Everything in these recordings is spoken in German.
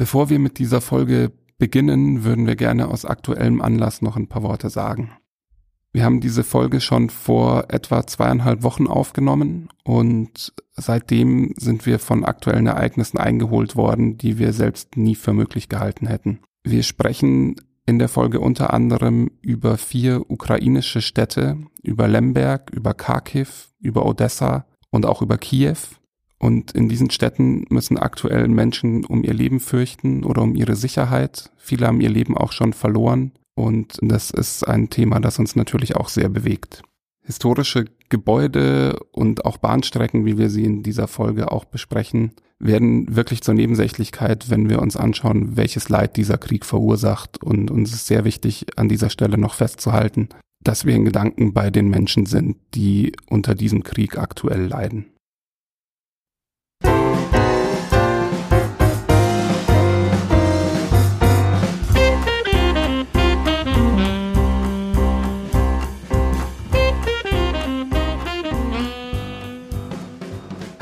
Bevor wir mit dieser Folge beginnen, würden wir gerne aus aktuellem Anlass noch ein paar Worte sagen. Wir haben diese Folge schon vor etwa zweieinhalb Wochen aufgenommen und seitdem sind wir von aktuellen Ereignissen eingeholt worden, die wir selbst nie für möglich gehalten hätten. Wir sprechen in der Folge unter anderem über vier ukrainische Städte, über Lemberg, über Kharkiv, über Odessa und auch über Kiew und in diesen Städten müssen aktuell Menschen um ihr Leben fürchten oder um ihre Sicherheit. Viele haben ihr Leben auch schon verloren. Und das ist ein Thema, das uns natürlich auch sehr bewegt. Historische Gebäude und auch Bahnstrecken, wie wir sie in dieser Folge auch besprechen, werden wirklich zur Nebensächlichkeit, wenn wir uns anschauen, welches Leid dieser Krieg verursacht. Und uns ist sehr wichtig, an dieser Stelle noch festzuhalten, dass wir in Gedanken bei den Menschen sind, die unter diesem Krieg aktuell leiden.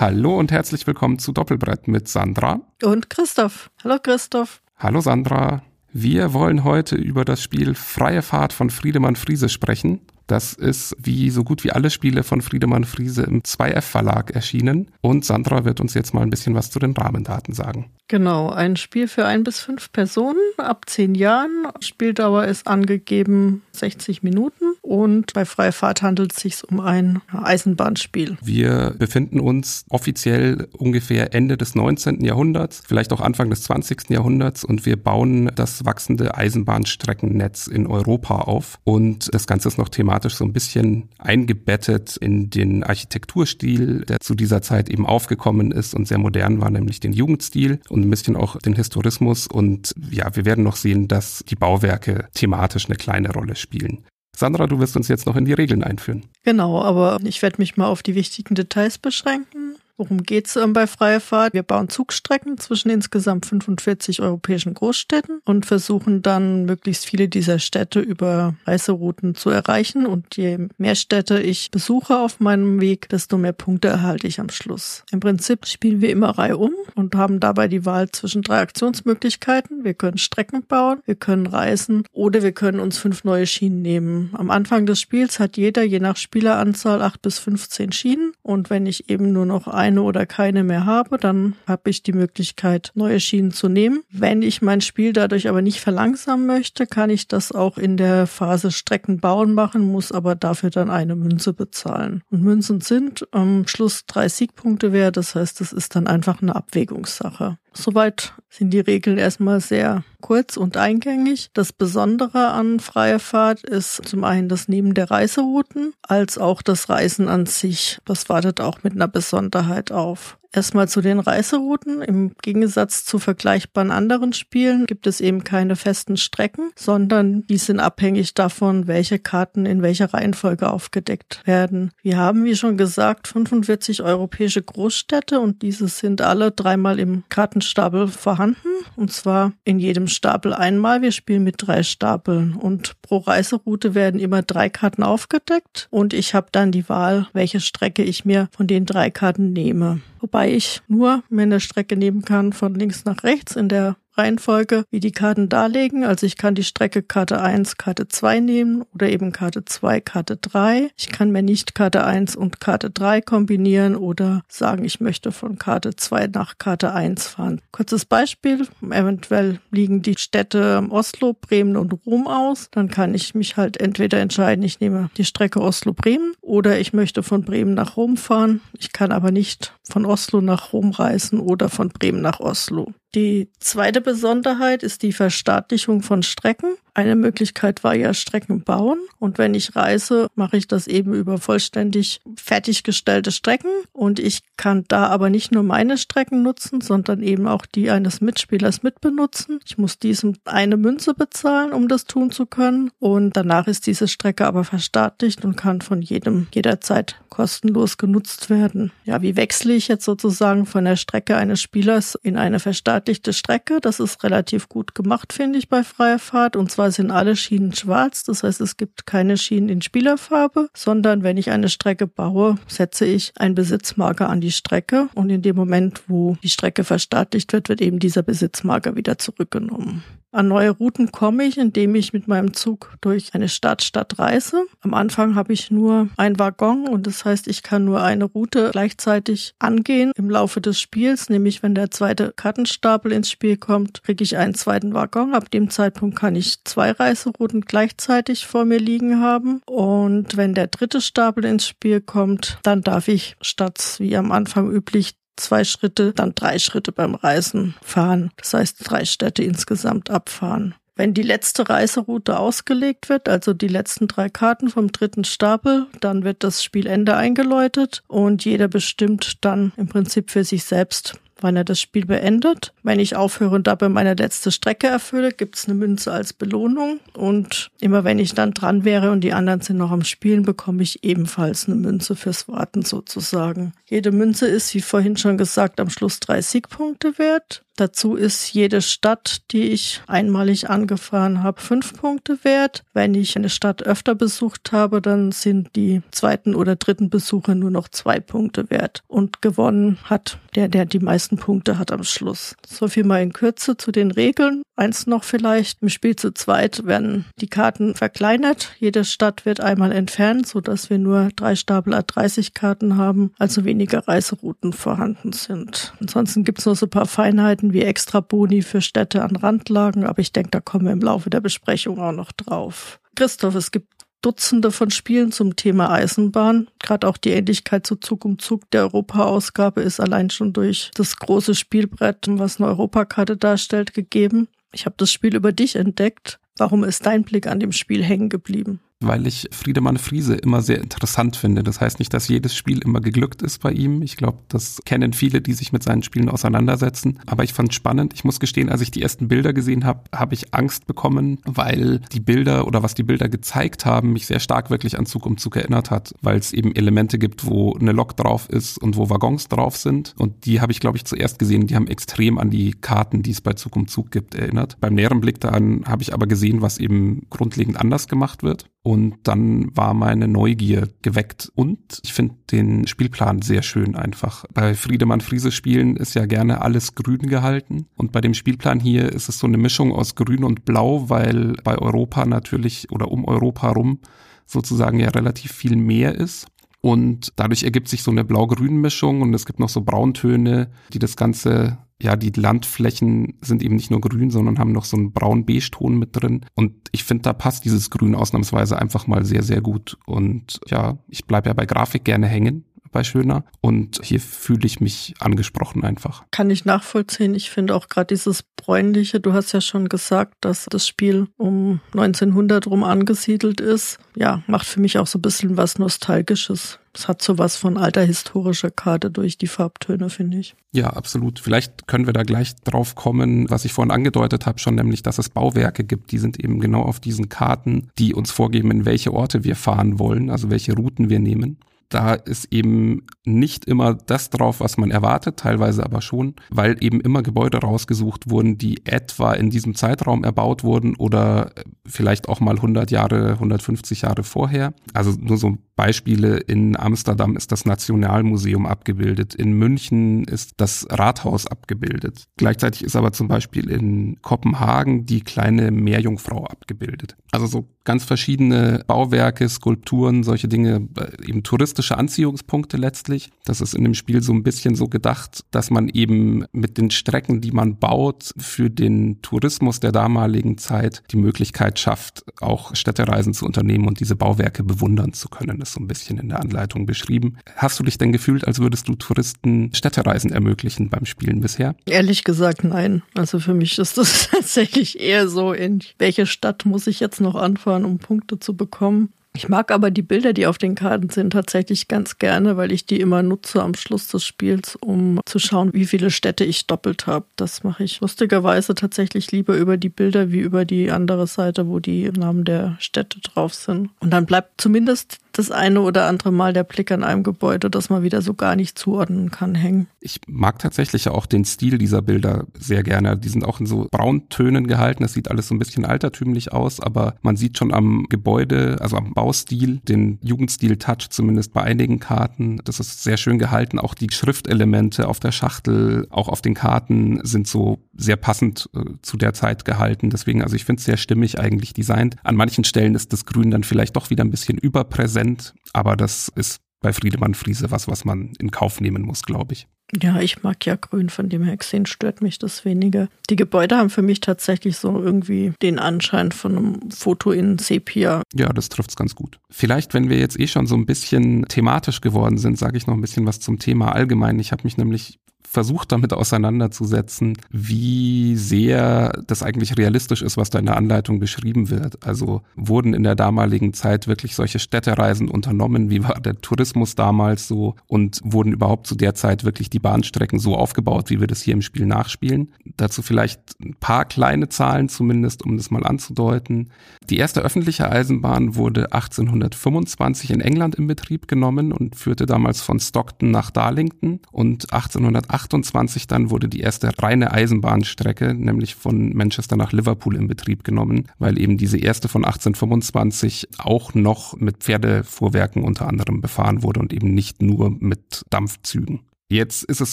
Hallo und herzlich willkommen zu Doppelbrett mit Sandra. Und Christoph. Hallo Christoph. Hallo Sandra. Wir wollen heute über das Spiel Freie Fahrt von Friedemann Friese sprechen. Das ist wie so gut wie alle Spiele von Friedemann Friese im 2F Verlag erschienen. Und Sandra wird uns jetzt mal ein bisschen was zu den Rahmendaten sagen. Genau, ein Spiel für ein bis fünf Personen ab zehn Jahren. Spieldauer ist angegeben 60 Minuten und bei Freie Fahrt handelt es sich um ein Eisenbahnspiel. Wir befinden uns offiziell ungefähr Ende des 19. Jahrhunderts, vielleicht auch Anfang des 20. Jahrhunderts und wir bauen das wachsende Eisenbahnstreckennetz in Europa auf und das Ganze ist noch thematisch so ein bisschen eingebettet in den Architekturstil, der zu dieser Zeit eben aufgekommen ist und sehr modern war, nämlich den Jugendstil und ein bisschen auch den Historismus. Und ja, wir werden noch sehen, dass die Bauwerke thematisch eine kleine Rolle spielen. Sandra, du wirst uns jetzt noch in die Regeln einführen. Genau, aber ich werde mich mal auf die wichtigen Details beschränken. Worum geht's ähm, bei Freie Fahrt? Wir bauen Zugstrecken zwischen insgesamt 45 europäischen Großstädten und versuchen dann möglichst viele dieser Städte über Reiserouten zu erreichen. Und je mehr Städte ich besuche auf meinem Weg, desto mehr Punkte erhalte ich am Schluss. Im Prinzip spielen wir immer Reihe um und haben dabei die Wahl zwischen drei Aktionsmöglichkeiten. Wir können Strecken bauen, wir können reisen oder wir können uns fünf neue Schienen nehmen. Am Anfang des Spiels hat jeder je nach Spieleranzahl acht bis 15 Schienen und wenn ich eben nur noch ein eine oder keine mehr habe, dann habe ich die Möglichkeit, neue Schienen zu nehmen. Wenn ich mein Spiel dadurch aber nicht verlangsamen möchte, kann ich das auch in der Phase Strecken bauen machen, muss aber dafür dann eine Münze bezahlen. Und Münzen sind am Schluss drei Siegpunkte wert, das heißt, es ist dann einfach eine Abwägungssache. Soweit sind die Regeln erstmal sehr kurz und eingängig. Das Besondere an Freie Fahrt ist zum einen das Nehmen der Reiserouten, als auch das Reisen an sich. Das wartet auch mit einer Besonderheit auf. Erstmal zu den Reiserouten. Im Gegensatz zu vergleichbaren anderen Spielen gibt es eben keine festen Strecken, sondern die sind abhängig davon, welche Karten in welcher Reihenfolge aufgedeckt werden. Wir haben, wie schon gesagt, 45 europäische Großstädte und diese sind alle dreimal im Kartenstapel vorhanden. Und zwar in jedem Stapel einmal. Wir spielen mit drei Stapeln und pro Reiseroute werden immer drei Karten aufgedeckt und ich habe dann die Wahl, welche Strecke ich mir von den drei Karten nehme wobei ich nur Strecke nehmen kann von links nach rechts in der Reihenfolge, wie die Karten darlegen. Also ich kann die Strecke Karte 1, Karte 2 nehmen oder eben Karte 2, Karte 3. Ich kann mir nicht Karte 1 und Karte 3 kombinieren oder sagen, ich möchte von Karte 2 nach Karte 1 fahren. Kurzes Beispiel. Eventuell liegen die Städte Oslo, Bremen und Rom aus. Dann kann ich mich halt entweder entscheiden, ich nehme die Strecke Oslo-Bremen oder ich möchte von Bremen nach Rom fahren. Ich kann aber nicht von Oslo nach Rom reisen oder von Bremen nach Oslo. Die zweite Besonderheit ist die Verstaatlichung von Strecken. Eine Möglichkeit war ja Strecken bauen. Und wenn ich reise, mache ich das eben über vollständig fertiggestellte Strecken. Und ich kann da aber nicht nur meine Strecken nutzen, sondern eben auch die eines Mitspielers mitbenutzen. Ich muss diesem eine Münze bezahlen, um das tun zu können. Und danach ist diese Strecke aber verstaatlicht und kann von jedem jederzeit kostenlos genutzt werden. Ja, wie wechsle ich jetzt sozusagen von der Strecke eines Spielers in eine verstaatlichte verstaatlichte Strecke. Das ist relativ gut gemacht, finde ich, bei freier Fahrt. Und zwar sind alle Schienen schwarz. Das heißt, es gibt keine Schienen in Spielerfarbe, sondern wenn ich eine Strecke baue, setze ich ein Besitzmarker an die Strecke. Und in dem Moment, wo die Strecke verstaatlicht wird, wird eben dieser Besitzmarker wieder zurückgenommen. An neue Routen komme ich, indem ich mit meinem Zug durch eine Stadt-Stadt reise. Am Anfang habe ich nur ein Waggon und das heißt, ich kann nur eine Route gleichzeitig angehen im Laufe des Spiels, nämlich wenn der zweite Kartenstapel ins Spiel kommt, kriege ich einen zweiten Waggon. Ab dem Zeitpunkt kann ich zwei Reiserouten gleichzeitig vor mir liegen haben und wenn der dritte Stapel ins Spiel kommt, dann darf ich statt wie am Anfang üblich zwei Schritte, dann drei Schritte beim Reisen fahren. Das heißt, drei Städte insgesamt abfahren. Wenn die letzte Reiseroute ausgelegt wird, also die letzten drei Karten vom dritten Stapel, dann wird das Spielende eingeläutet und jeder bestimmt dann im Prinzip für sich selbst, wann er das Spiel beendet. Wenn ich aufhöre und dabei meine letzte Strecke erfülle, gibt's eine Münze als Belohnung. Und immer wenn ich dann dran wäre und die anderen sind noch am Spielen, bekomme ich ebenfalls eine Münze fürs Warten sozusagen. Jede Münze ist, wie vorhin schon gesagt, am Schluss drei Siegpunkte wert. Dazu ist jede Stadt, die ich einmalig angefahren habe, fünf Punkte wert. Wenn ich eine Stadt öfter besucht habe, dann sind die zweiten oder dritten Besuche nur noch zwei Punkte wert. Und gewonnen hat der, der die meisten Punkte hat am Schluss. So viel mal in Kürze zu den Regeln. Eins noch vielleicht. Im Spiel zu zweit werden die Karten verkleinert. Jede Stadt wird einmal entfernt, so dass wir nur drei Stapel A30 Karten haben, also weniger Reiserouten vorhanden sind. Ansonsten gibt es noch so ein paar Feinheiten Möglichkeiten wie extra Boni für Städte an Randlagen, aber ich denke, da kommen wir im Laufe der Besprechung auch noch drauf. Christoph, es gibt Dutzende von Spielen zum Thema Eisenbahn. Gerade auch die Ähnlichkeit zu Zug um Zug der Europa-Ausgabe ist allein schon durch das große Spielbrett, was eine Europakarte darstellt, gegeben. Ich habe das Spiel über dich entdeckt. Warum ist dein Blick an dem Spiel hängen geblieben? Weil ich Friedemann Friese immer sehr interessant finde. Das heißt nicht, dass jedes Spiel immer geglückt ist bei ihm. Ich glaube, das kennen viele, die sich mit seinen Spielen auseinandersetzen. Aber ich fand spannend. Ich muss gestehen, als ich die ersten Bilder gesehen habe, habe ich Angst bekommen, weil die Bilder oder was die Bilder gezeigt haben, mich sehr stark wirklich an Zug um Zug erinnert hat, weil es eben Elemente gibt, wo eine Lok drauf ist und wo Waggons drauf sind. Und die habe ich, glaube ich, zuerst gesehen. Die haben extrem an die Karten, die es bei Zug um Zug gibt, erinnert. Beim näheren Blick daran habe ich aber gesehen, was eben grundlegend anders gemacht wird. Und dann war meine Neugier geweckt. Und ich finde den Spielplan sehr schön einfach. Bei Friedemann Friese Spielen ist ja gerne alles grün gehalten. Und bei dem Spielplan hier ist es so eine Mischung aus grün und blau, weil bei Europa natürlich oder um Europa rum sozusagen ja relativ viel mehr ist. Und dadurch ergibt sich so eine blau-grün-Mischung und es gibt noch so Brauntöne, die das Ganze ja, die Landflächen sind eben nicht nur grün, sondern haben noch so einen braun-beige-Ton mit drin. Und ich finde, da passt dieses Grün ausnahmsweise einfach mal sehr, sehr gut. Und ja, ich bleibe ja bei Grafik gerne hängen bei Schöner und hier fühle ich mich angesprochen einfach. Kann ich nachvollziehen. Ich finde auch gerade dieses bräunliche, du hast ja schon gesagt, dass das Spiel um 1900 rum angesiedelt ist. Ja, macht für mich auch so ein bisschen was Nostalgisches. Es hat so was von alter historischer Karte durch die Farbtöne, finde ich. Ja, absolut. Vielleicht können wir da gleich drauf kommen, was ich vorhin angedeutet habe, schon nämlich, dass es Bauwerke gibt, die sind eben genau auf diesen Karten, die uns vorgeben, in welche Orte wir fahren wollen, also welche Routen wir nehmen da ist eben nicht immer das drauf, was man erwartet, teilweise aber schon, weil eben immer Gebäude rausgesucht wurden, die etwa in diesem Zeitraum erbaut wurden oder vielleicht auch mal 100 Jahre, 150 Jahre vorher. Also nur so Beispiele. In Amsterdam ist das Nationalmuseum abgebildet. In München ist das Rathaus abgebildet. Gleichzeitig ist aber zum Beispiel in Kopenhagen die kleine Meerjungfrau abgebildet. Also so ganz verschiedene Bauwerke, Skulpturen, solche Dinge, äh, eben touristische Anziehungspunkte letztlich. Das ist in dem Spiel so ein bisschen so gedacht, dass man eben mit den Strecken, die man baut, für den Tourismus der damaligen Zeit die Möglichkeit schafft, auch Städtereisen zu unternehmen und diese Bauwerke bewundern zu können das so ein bisschen in der Anleitung beschrieben. Hast du dich denn gefühlt, als würdest du Touristen Städtereisen ermöglichen beim Spielen bisher? Ehrlich gesagt, nein. Also für mich ist das tatsächlich eher so, in welche Stadt muss ich jetzt noch anfahren, um Punkte zu bekommen. Ich mag aber die Bilder, die auf den Karten sind, tatsächlich ganz gerne, weil ich die immer nutze am Schluss des Spiels, um zu schauen, wie viele Städte ich doppelt habe. Das mache ich lustigerweise tatsächlich lieber über die Bilder wie über die andere Seite, wo die Namen der Städte drauf sind. Und dann bleibt zumindest das eine oder andere Mal der Blick an einem Gebäude, das man wieder so gar nicht zuordnen kann, hängen. Ich mag tatsächlich auch den Stil dieser Bilder sehr gerne. Die sind auch in so Brauntönen gehalten. Das sieht alles so ein bisschen altertümlich aus, aber man sieht schon am Gebäude, also am Baustil, den Jugendstil-Touch zumindest bei einigen Karten. Das ist sehr schön gehalten. Auch die Schriftelemente auf der Schachtel, auch auf den Karten sind so sehr passend äh, zu der Zeit gehalten. Deswegen, also ich finde es sehr stimmig eigentlich designt. An manchen Stellen ist das Grün dann vielleicht doch wieder ein bisschen überpräsent, aber das ist bei Friedemann Friese was, was man in Kauf nehmen muss, glaube ich. Ja, ich mag ja grün, von dem her gesehen stört mich das weniger. Die Gebäude haben für mich tatsächlich so irgendwie den Anschein von einem Foto in Sepia. Ja, das trifft's ganz gut. Vielleicht, wenn wir jetzt eh schon so ein bisschen thematisch geworden sind, sage ich noch ein bisschen was zum Thema allgemein. Ich habe mich nämlich versucht damit auseinanderzusetzen, wie sehr das eigentlich realistisch ist, was da in der Anleitung beschrieben wird. Also wurden in der damaligen Zeit wirklich solche Städtereisen unternommen? Wie war der Tourismus damals so? Und wurden überhaupt zu der Zeit wirklich die Bahnstrecken so aufgebaut, wie wir das hier im Spiel nachspielen? Dazu vielleicht ein paar kleine Zahlen zumindest, um das mal anzudeuten. Die erste öffentliche Eisenbahn wurde 1825 in England in Betrieb genommen und führte damals von Stockton nach Darlington und 1828 28 dann wurde die erste reine Eisenbahnstrecke, nämlich von Manchester nach Liverpool in Betrieb genommen, weil eben diese erste von 1825 auch noch mit Pferdefuhrwerken unter anderem befahren wurde und eben nicht nur mit Dampfzügen. Jetzt ist es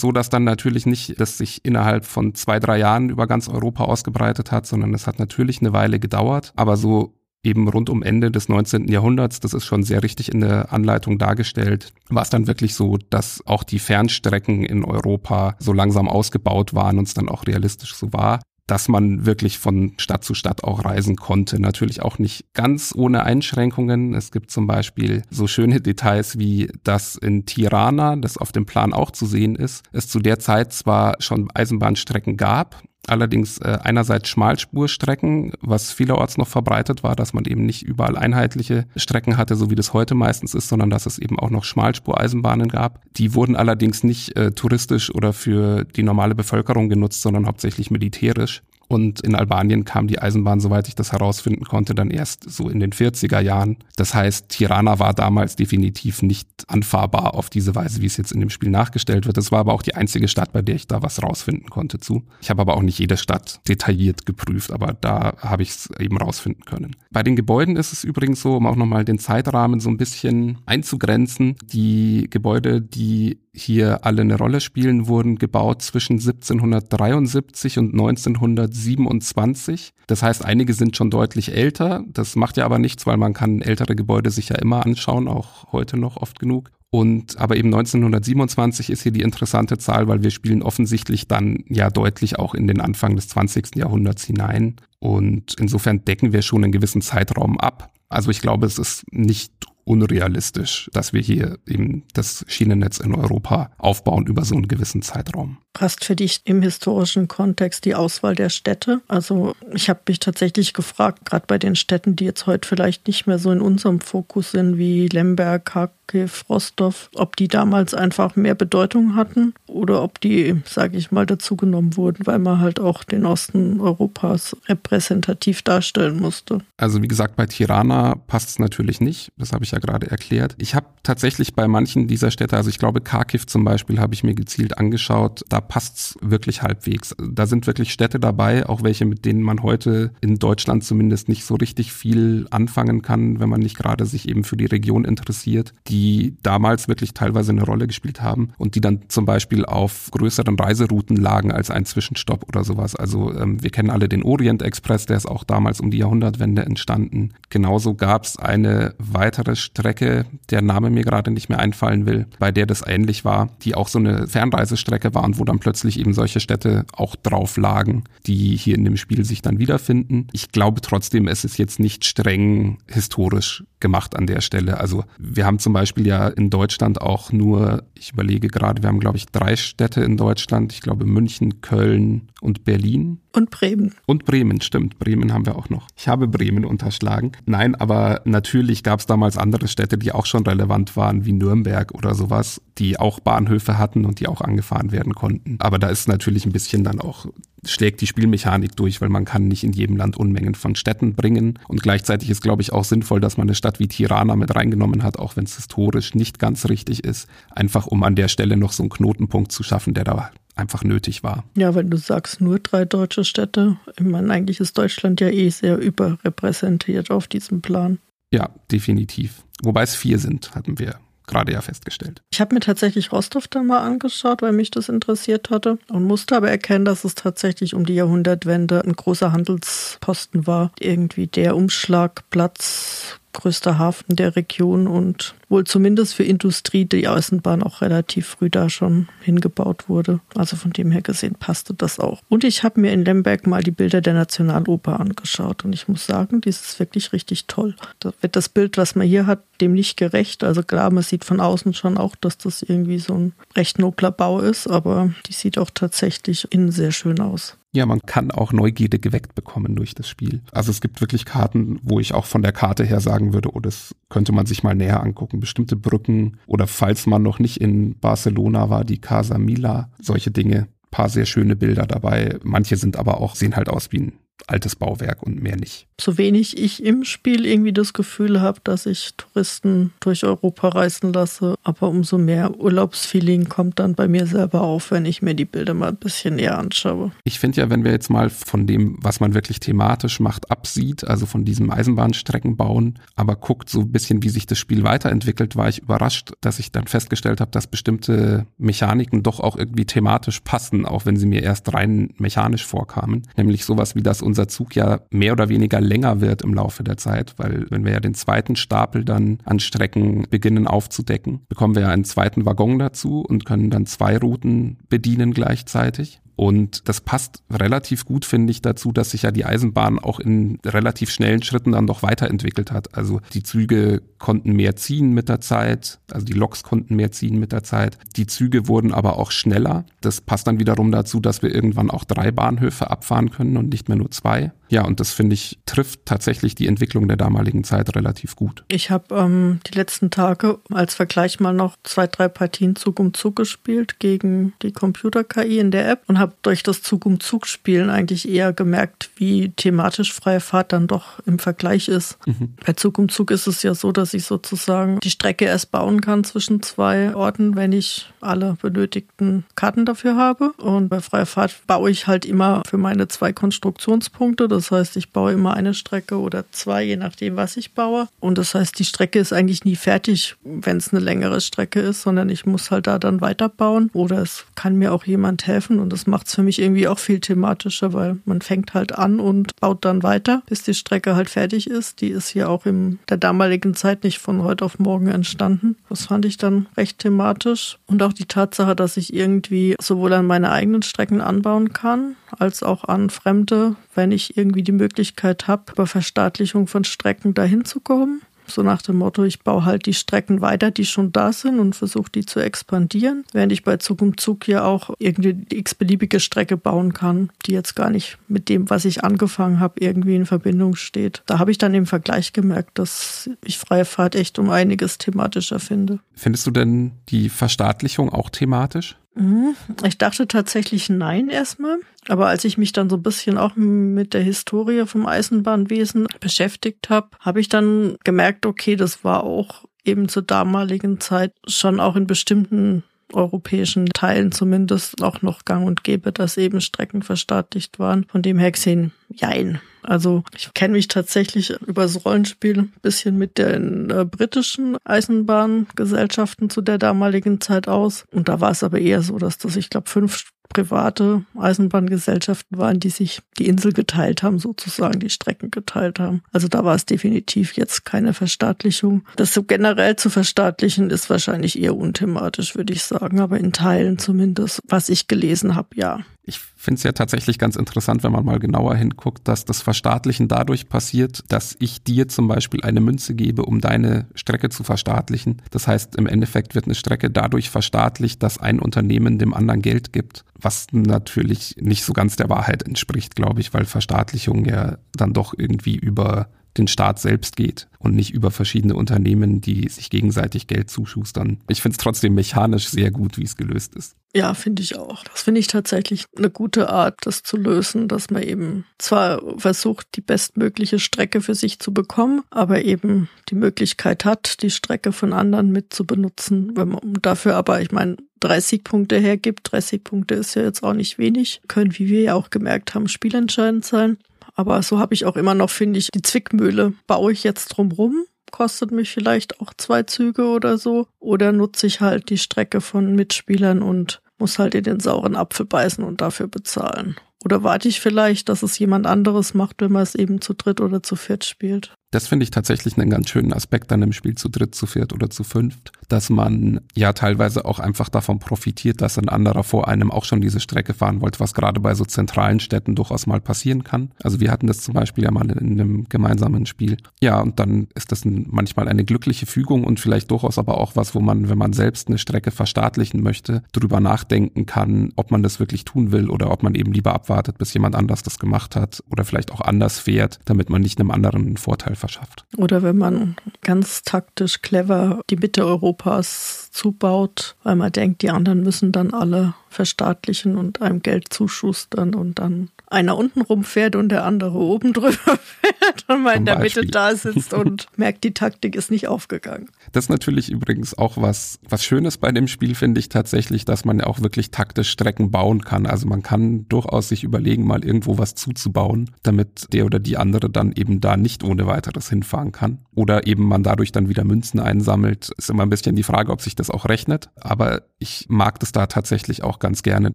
so, dass dann natürlich nicht, dass sich innerhalb von zwei, drei Jahren über ganz Europa ausgebreitet hat, sondern es hat natürlich eine Weile gedauert. Aber so eben rund um Ende des 19. Jahrhunderts, das ist schon sehr richtig in der Anleitung dargestellt, war es dann wirklich so, dass auch die Fernstrecken in Europa so langsam ausgebaut waren und es dann auch realistisch so war dass man wirklich von Stadt zu Stadt auch reisen konnte. Natürlich auch nicht ganz ohne Einschränkungen. Es gibt zum Beispiel so schöne Details wie, dass in Tirana, das auf dem Plan auch zu sehen ist, es zu der Zeit zwar schon Eisenbahnstrecken gab, allerdings äh, einerseits Schmalspurstrecken, was vielerorts noch verbreitet war, dass man eben nicht überall einheitliche Strecken hatte, so wie das heute meistens ist, sondern dass es eben auch noch Schmalspureisenbahnen gab. Die wurden allerdings nicht äh, touristisch oder für die normale Bevölkerung genutzt, sondern hauptsächlich militärisch. Und in Albanien kam die Eisenbahn, soweit ich das herausfinden konnte, dann erst so in den 40er Jahren. Das heißt, Tirana war damals definitiv nicht anfahrbar auf diese Weise, wie es jetzt in dem Spiel nachgestellt wird. Das war aber auch die einzige Stadt, bei der ich da was rausfinden konnte zu. Ich habe aber auch nicht jede Stadt detailliert geprüft, aber da habe ich es eben rausfinden können. Bei den Gebäuden ist es übrigens so, um auch nochmal den Zeitrahmen so ein bisschen einzugrenzen. Die Gebäude, die hier alle eine Rolle spielen, wurden gebaut zwischen 1773 und 1927. Das heißt, einige sind schon deutlich älter. Das macht ja aber nichts, weil man kann ältere Gebäude sich ja immer anschauen, auch heute noch oft genug. Und aber eben 1927 ist hier die interessante Zahl, weil wir spielen offensichtlich dann ja deutlich auch in den Anfang des 20. Jahrhunderts hinein. Und insofern decken wir schon einen gewissen Zeitraum ab. Also ich glaube, es ist nicht unrealistisch, dass wir hier eben das Schienennetz in Europa aufbauen über so einen gewissen Zeitraum. Passt für dich im historischen Kontext die Auswahl der Städte? Also ich habe mich tatsächlich gefragt, gerade bei den Städten, die jetzt heute vielleicht nicht mehr so in unserem Fokus sind, wie Lemberg, Kharkiv, Rostov, ob die damals einfach mehr Bedeutung hatten oder ob die, sage ich mal, dazugenommen wurden, weil man halt auch den Osten Europas repräsentativ darstellen musste. Also wie gesagt, bei Tirana passt es natürlich nicht. Das habe ich ja gerade erklärt. Ich habe tatsächlich bei manchen dieser Städte, also ich glaube Kharkiv zum Beispiel, habe ich mir gezielt angeschaut. Da passt's wirklich halbwegs. Da sind wirklich Städte dabei, auch welche, mit denen man heute in Deutschland zumindest nicht so richtig viel anfangen kann, wenn man nicht gerade sich eben für die Region interessiert, die damals wirklich teilweise eine Rolle gespielt haben und die dann zum Beispiel auf größeren Reiserouten lagen als ein Zwischenstopp oder sowas. Also ähm, wir kennen alle den Orient Express, der ist auch damals um die Jahrhundertwende entstanden. Genauso gab's eine weitere Strecke, der Name mir gerade nicht mehr einfallen will, bei der das ähnlich war, die auch so eine Fernreisestrecke war und wo dann plötzlich eben solche Städte auch drauf lagen, die hier in dem Spiel sich dann wiederfinden. Ich glaube trotzdem, es ist jetzt nicht streng historisch gemacht an der Stelle. Also wir haben zum Beispiel ja in Deutschland auch nur, ich überlege gerade, wir haben glaube ich drei Städte in Deutschland, ich glaube München, Köln und Berlin Und Bremen. Und Bremen, stimmt. Bremen haben wir auch noch. Ich habe Bremen unterschlagen. Nein, aber natürlich gab es damals andere Städte, die auch schon relevant waren, wie Nürnberg oder sowas, die auch Bahnhöfe hatten und die auch angefahren werden konnten. Aber da ist natürlich ein bisschen dann auch schlägt die Spielmechanik durch, weil man kann nicht in jedem Land Unmengen von Städten bringen. Und gleichzeitig ist, glaube ich, auch sinnvoll, dass man eine Stadt wie Tirana mit reingenommen hat, auch wenn es historisch nicht ganz richtig ist. Einfach um an der Stelle noch so einen Knotenpunkt zu schaffen, der da einfach nötig war. Ja, wenn du sagst, nur drei deutsche Städte, ich meine, eigentlich ist Deutschland ja eh sehr überrepräsentiert auf diesem Plan. Ja, definitiv. Wobei es vier sind, hatten wir gerade ja festgestellt. Ich habe mir tatsächlich Rostov dann mal angeschaut, weil mich das interessiert hatte und musste aber erkennen, dass es tatsächlich um die Jahrhundertwende ein großer Handelsposten war. Irgendwie der Umschlagplatz größter Hafen der Region und wohl zumindest für Industrie die Außenbahn auch relativ früh da schon hingebaut wurde. Also von dem her gesehen passte das auch. Und ich habe mir in Lemberg mal die Bilder der Nationaloper angeschaut und ich muss sagen, dies ist wirklich richtig toll. Da wird das Bild, was man hier hat, dem nicht gerecht. Also klar, man sieht von außen schon auch, dass das irgendwie so ein recht nobler Bau ist, aber die sieht auch tatsächlich innen sehr schön aus. Ja, man kann auch Neugierde geweckt bekommen durch das Spiel. Also es gibt wirklich Karten, wo ich auch von der Karte her sagen würde, oh, das könnte man sich mal näher angucken. Bestimmte Brücken oder falls man noch nicht in Barcelona war, die Casa Mila, solche Dinge. Paar sehr schöne Bilder dabei. Manche sind aber auch, sehen halt aus wie ein altes Bauwerk und mehr nicht. So wenig ich im Spiel irgendwie das Gefühl habe, dass ich Touristen durch Europa reisen lasse, aber umso mehr Urlaubsfeeling kommt dann bei mir selber auf, wenn ich mir die Bilder mal ein bisschen näher anschaue. Ich finde ja, wenn wir jetzt mal von dem, was man wirklich thematisch macht, absieht, also von diesem Eisenbahnstrecken bauen, aber guckt so ein bisschen, wie sich das Spiel weiterentwickelt, war ich überrascht, dass ich dann festgestellt habe, dass bestimmte Mechaniken doch auch irgendwie thematisch passen, auch wenn sie mir erst rein mechanisch vorkamen. Nämlich sowas wie das unser Zug ja mehr oder weniger länger wird im Laufe der Zeit, weil wenn wir ja den zweiten Stapel dann an Strecken beginnen aufzudecken, bekommen wir ja einen zweiten Waggon dazu und können dann zwei Routen bedienen gleichzeitig. Und das passt relativ gut, finde ich, dazu, dass sich ja die Eisenbahn auch in relativ schnellen Schritten dann doch weiterentwickelt hat. Also die Züge konnten mehr ziehen mit der Zeit, also die Loks konnten mehr ziehen mit der Zeit. Die Züge wurden aber auch schneller. Das passt dann wiederum dazu, dass wir irgendwann auch drei Bahnhöfe abfahren können und nicht mehr nur zwei. Ja, und das finde ich trifft tatsächlich die Entwicklung der damaligen Zeit relativ gut. Ich habe ähm, die letzten Tage als Vergleich mal noch zwei, drei Partien Zug um Zug gespielt gegen die Computer-KI in der App und habe durch das Zug um Zug spielen eigentlich eher gemerkt, wie thematisch freie Fahrt dann doch im Vergleich ist. Mhm. Bei Zug um Zug ist es ja so, dass ich sozusagen die Strecke erst bauen kann zwischen zwei Orten, wenn ich alle benötigten Karten dafür habe. Und bei freier Fahrt baue ich halt immer für meine zwei Konstruktionspunkte. Das heißt, ich baue immer eine Strecke oder zwei, je nachdem, was ich baue. Und das heißt, die Strecke ist eigentlich nie fertig, wenn es eine längere Strecke ist, sondern ich muss halt da dann weiterbauen. Oder es kann mir auch jemand helfen. Und das macht es für mich irgendwie auch viel thematischer, weil man fängt halt an und baut dann weiter, bis die Strecke halt fertig ist. Die ist hier auch in der damaligen Zeit nicht von heute auf morgen entstanden. Das fand ich dann recht thematisch. Und auch die Tatsache, dass ich irgendwie sowohl an meine eigenen Strecken anbauen kann, als auch an fremde, wenn ich irgendwie die Möglichkeit habe, über Verstaatlichung von Strecken dahin zu kommen. So nach dem Motto, ich baue halt die Strecken weiter, die schon da sind und versuche die zu expandieren, während ich bei Zug um Zug hier auch irgendwie die x-beliebige Strecke bauen kann, die jetzt gar nicht mit dem, was ich angefangen habe, irgendwie in Verbindung steht. Da habe ich dann im Vergleich gemerkt, dass ich freie Fahrt echt um einiges thematischer finde. Findest du denn die Verstaatlichung auch thematisch? Mhm. Ich dachte tatsächlich nein erstmal. Aber als ich mich dann so ein bisschen auch mit der Historie vom Eisenbahnwesen beschäftigt habe, habe ich dann gemerkt, okay, das war auch eben zur damaligen Zeit schon auch in bestimmten europäischen Teilen zumindest auch noch gang und gäbe, dass eben Strecken verstaatlicht waren. Von dem her gesehen, jein. Also ich kenne mich tatsächlich über das Rollenspiel ein bisschen mit den äh, britischen Eisenbahngesellschaften zu der damaligen Zeit aus. Und da war es aber eher so, dass das, ich glaube, fünf private Eisenbahngesellschaften waren, die sich die Insel geteilt haben, sozusagen die Strecken geteilt haben. Also da war es definitiv jetzt keine Verstaatlichung. Das so generell zu verstaatlichen ist wahrscheinlich eher unthematisch, würde ich sagen, aber in Teilen zumindest, was ich gelesen habe, ja. Ich finde es ja tatsächlich ganz interessant, wenn man mal genauer hinguckt, dass das Verstaatlichen dadurch passiert, dass ich dir zum Beispiel eine Münze gebe, um deine Strecke zu verstaatlichen. Das heißt, im Endeffekt wird eine Strecke dadurch verstaatlicht, dass ein Unternehmen dem anderen Geld gibt, was natürlich nicht so ganz der Wahrheit entspricht, glaube ich, weil Verstaatlichung ja dann doch irgendwie über den Staat selbst geht und nicht über verschiedene Unternehmen, die sich gegenseitig Geld zuschustern. Ich finde es trotzdem mechanisch sehr gut, wie es gelöst ist. Ja, finde ich auch. Das finde ich tatsächlich eine gute Art, das zu lösen, dass man eben zwar versucht, die bestmögliche Strecke für sich zu bekommen, aber eben die Möglichkeit hat, die Strecke von anderen mit zu benutzen, wenn man dafür aber, ich meine, 30 Punkte hergibt. 30 Punkte ist ja jetzt auch nicht wenig. Können, wie wir ja auch gemerkt haben, spielentscheidend sein. Aber so habe ich auch immer noch, finde ich, die Zwickmühle. Baue ich jetzt drumrum? Kostet mich vielleicht auch zwei Züge oder so. Oder nutze ich halt die Strecke von Mitspielern und muss halt in den sauren Apfel beißen und dafür bezahlen. Oder warte ich vielleicht, dass es jemand anderes macht, wenn man es eben zu dritt oder zu viert spielt? Das finde ich tatsächlich einen ganz schönen Aspekt an dem Spiel zu dritt, zu viert oder zu fünft, dass man ja teilweise auch einfach davon profitiert, dass ein anderer vor einem auch schon diese Strecke fahren wollte, was gerade bei so zentralen Städten durchaus mal passieren kann. Also wir hatten das zum Beispiel ja mal in einem gemeinsamen Spiel. Ja, und dann ist das manchmal eine glückliche Fügung und vielleicht durchaus aber auch was, wo man, wenn man selbst eine Strecke verstaatlichen möchte, drüber nachdenken kann, ob man das wirklich tun will oder ob man eben lieber abwartet, bis jemand anders das gemacht hat oder vielleicht auch anders fährt, damit man nicht einem anderen einen Vorteil verschafft. Oder wenn man ganz taktisch clever die Mitte Europas zubaut, weil man denkt, die anderen müssen dann alle verstaatlichen und einem Geld zuschustern und dann einer unten rumfährt und der andere oben drüber fährt und man in der. Mitte da sitzt und merkt, die Taktik ist nicht aufgegangen. Das ist natürlich übrigens auch was, was Schönes bei dem Spiel, finde ich tatsächlich, dass man ja auch wirklich taktisch Strecken bauen kann. Also man kann durchaus sich überlegen, mal irgendwo was zuzubauen, damit der oder die andere dann eben da nicht ohne weiteres hinfahren kann. Oder eben man dadurch dann wieder Münzen einsammelt. Ist immer ein bisschen die Frage, ob sich das auch rechnet. Aber ich mag das da tatsächlich auch ganz gerne.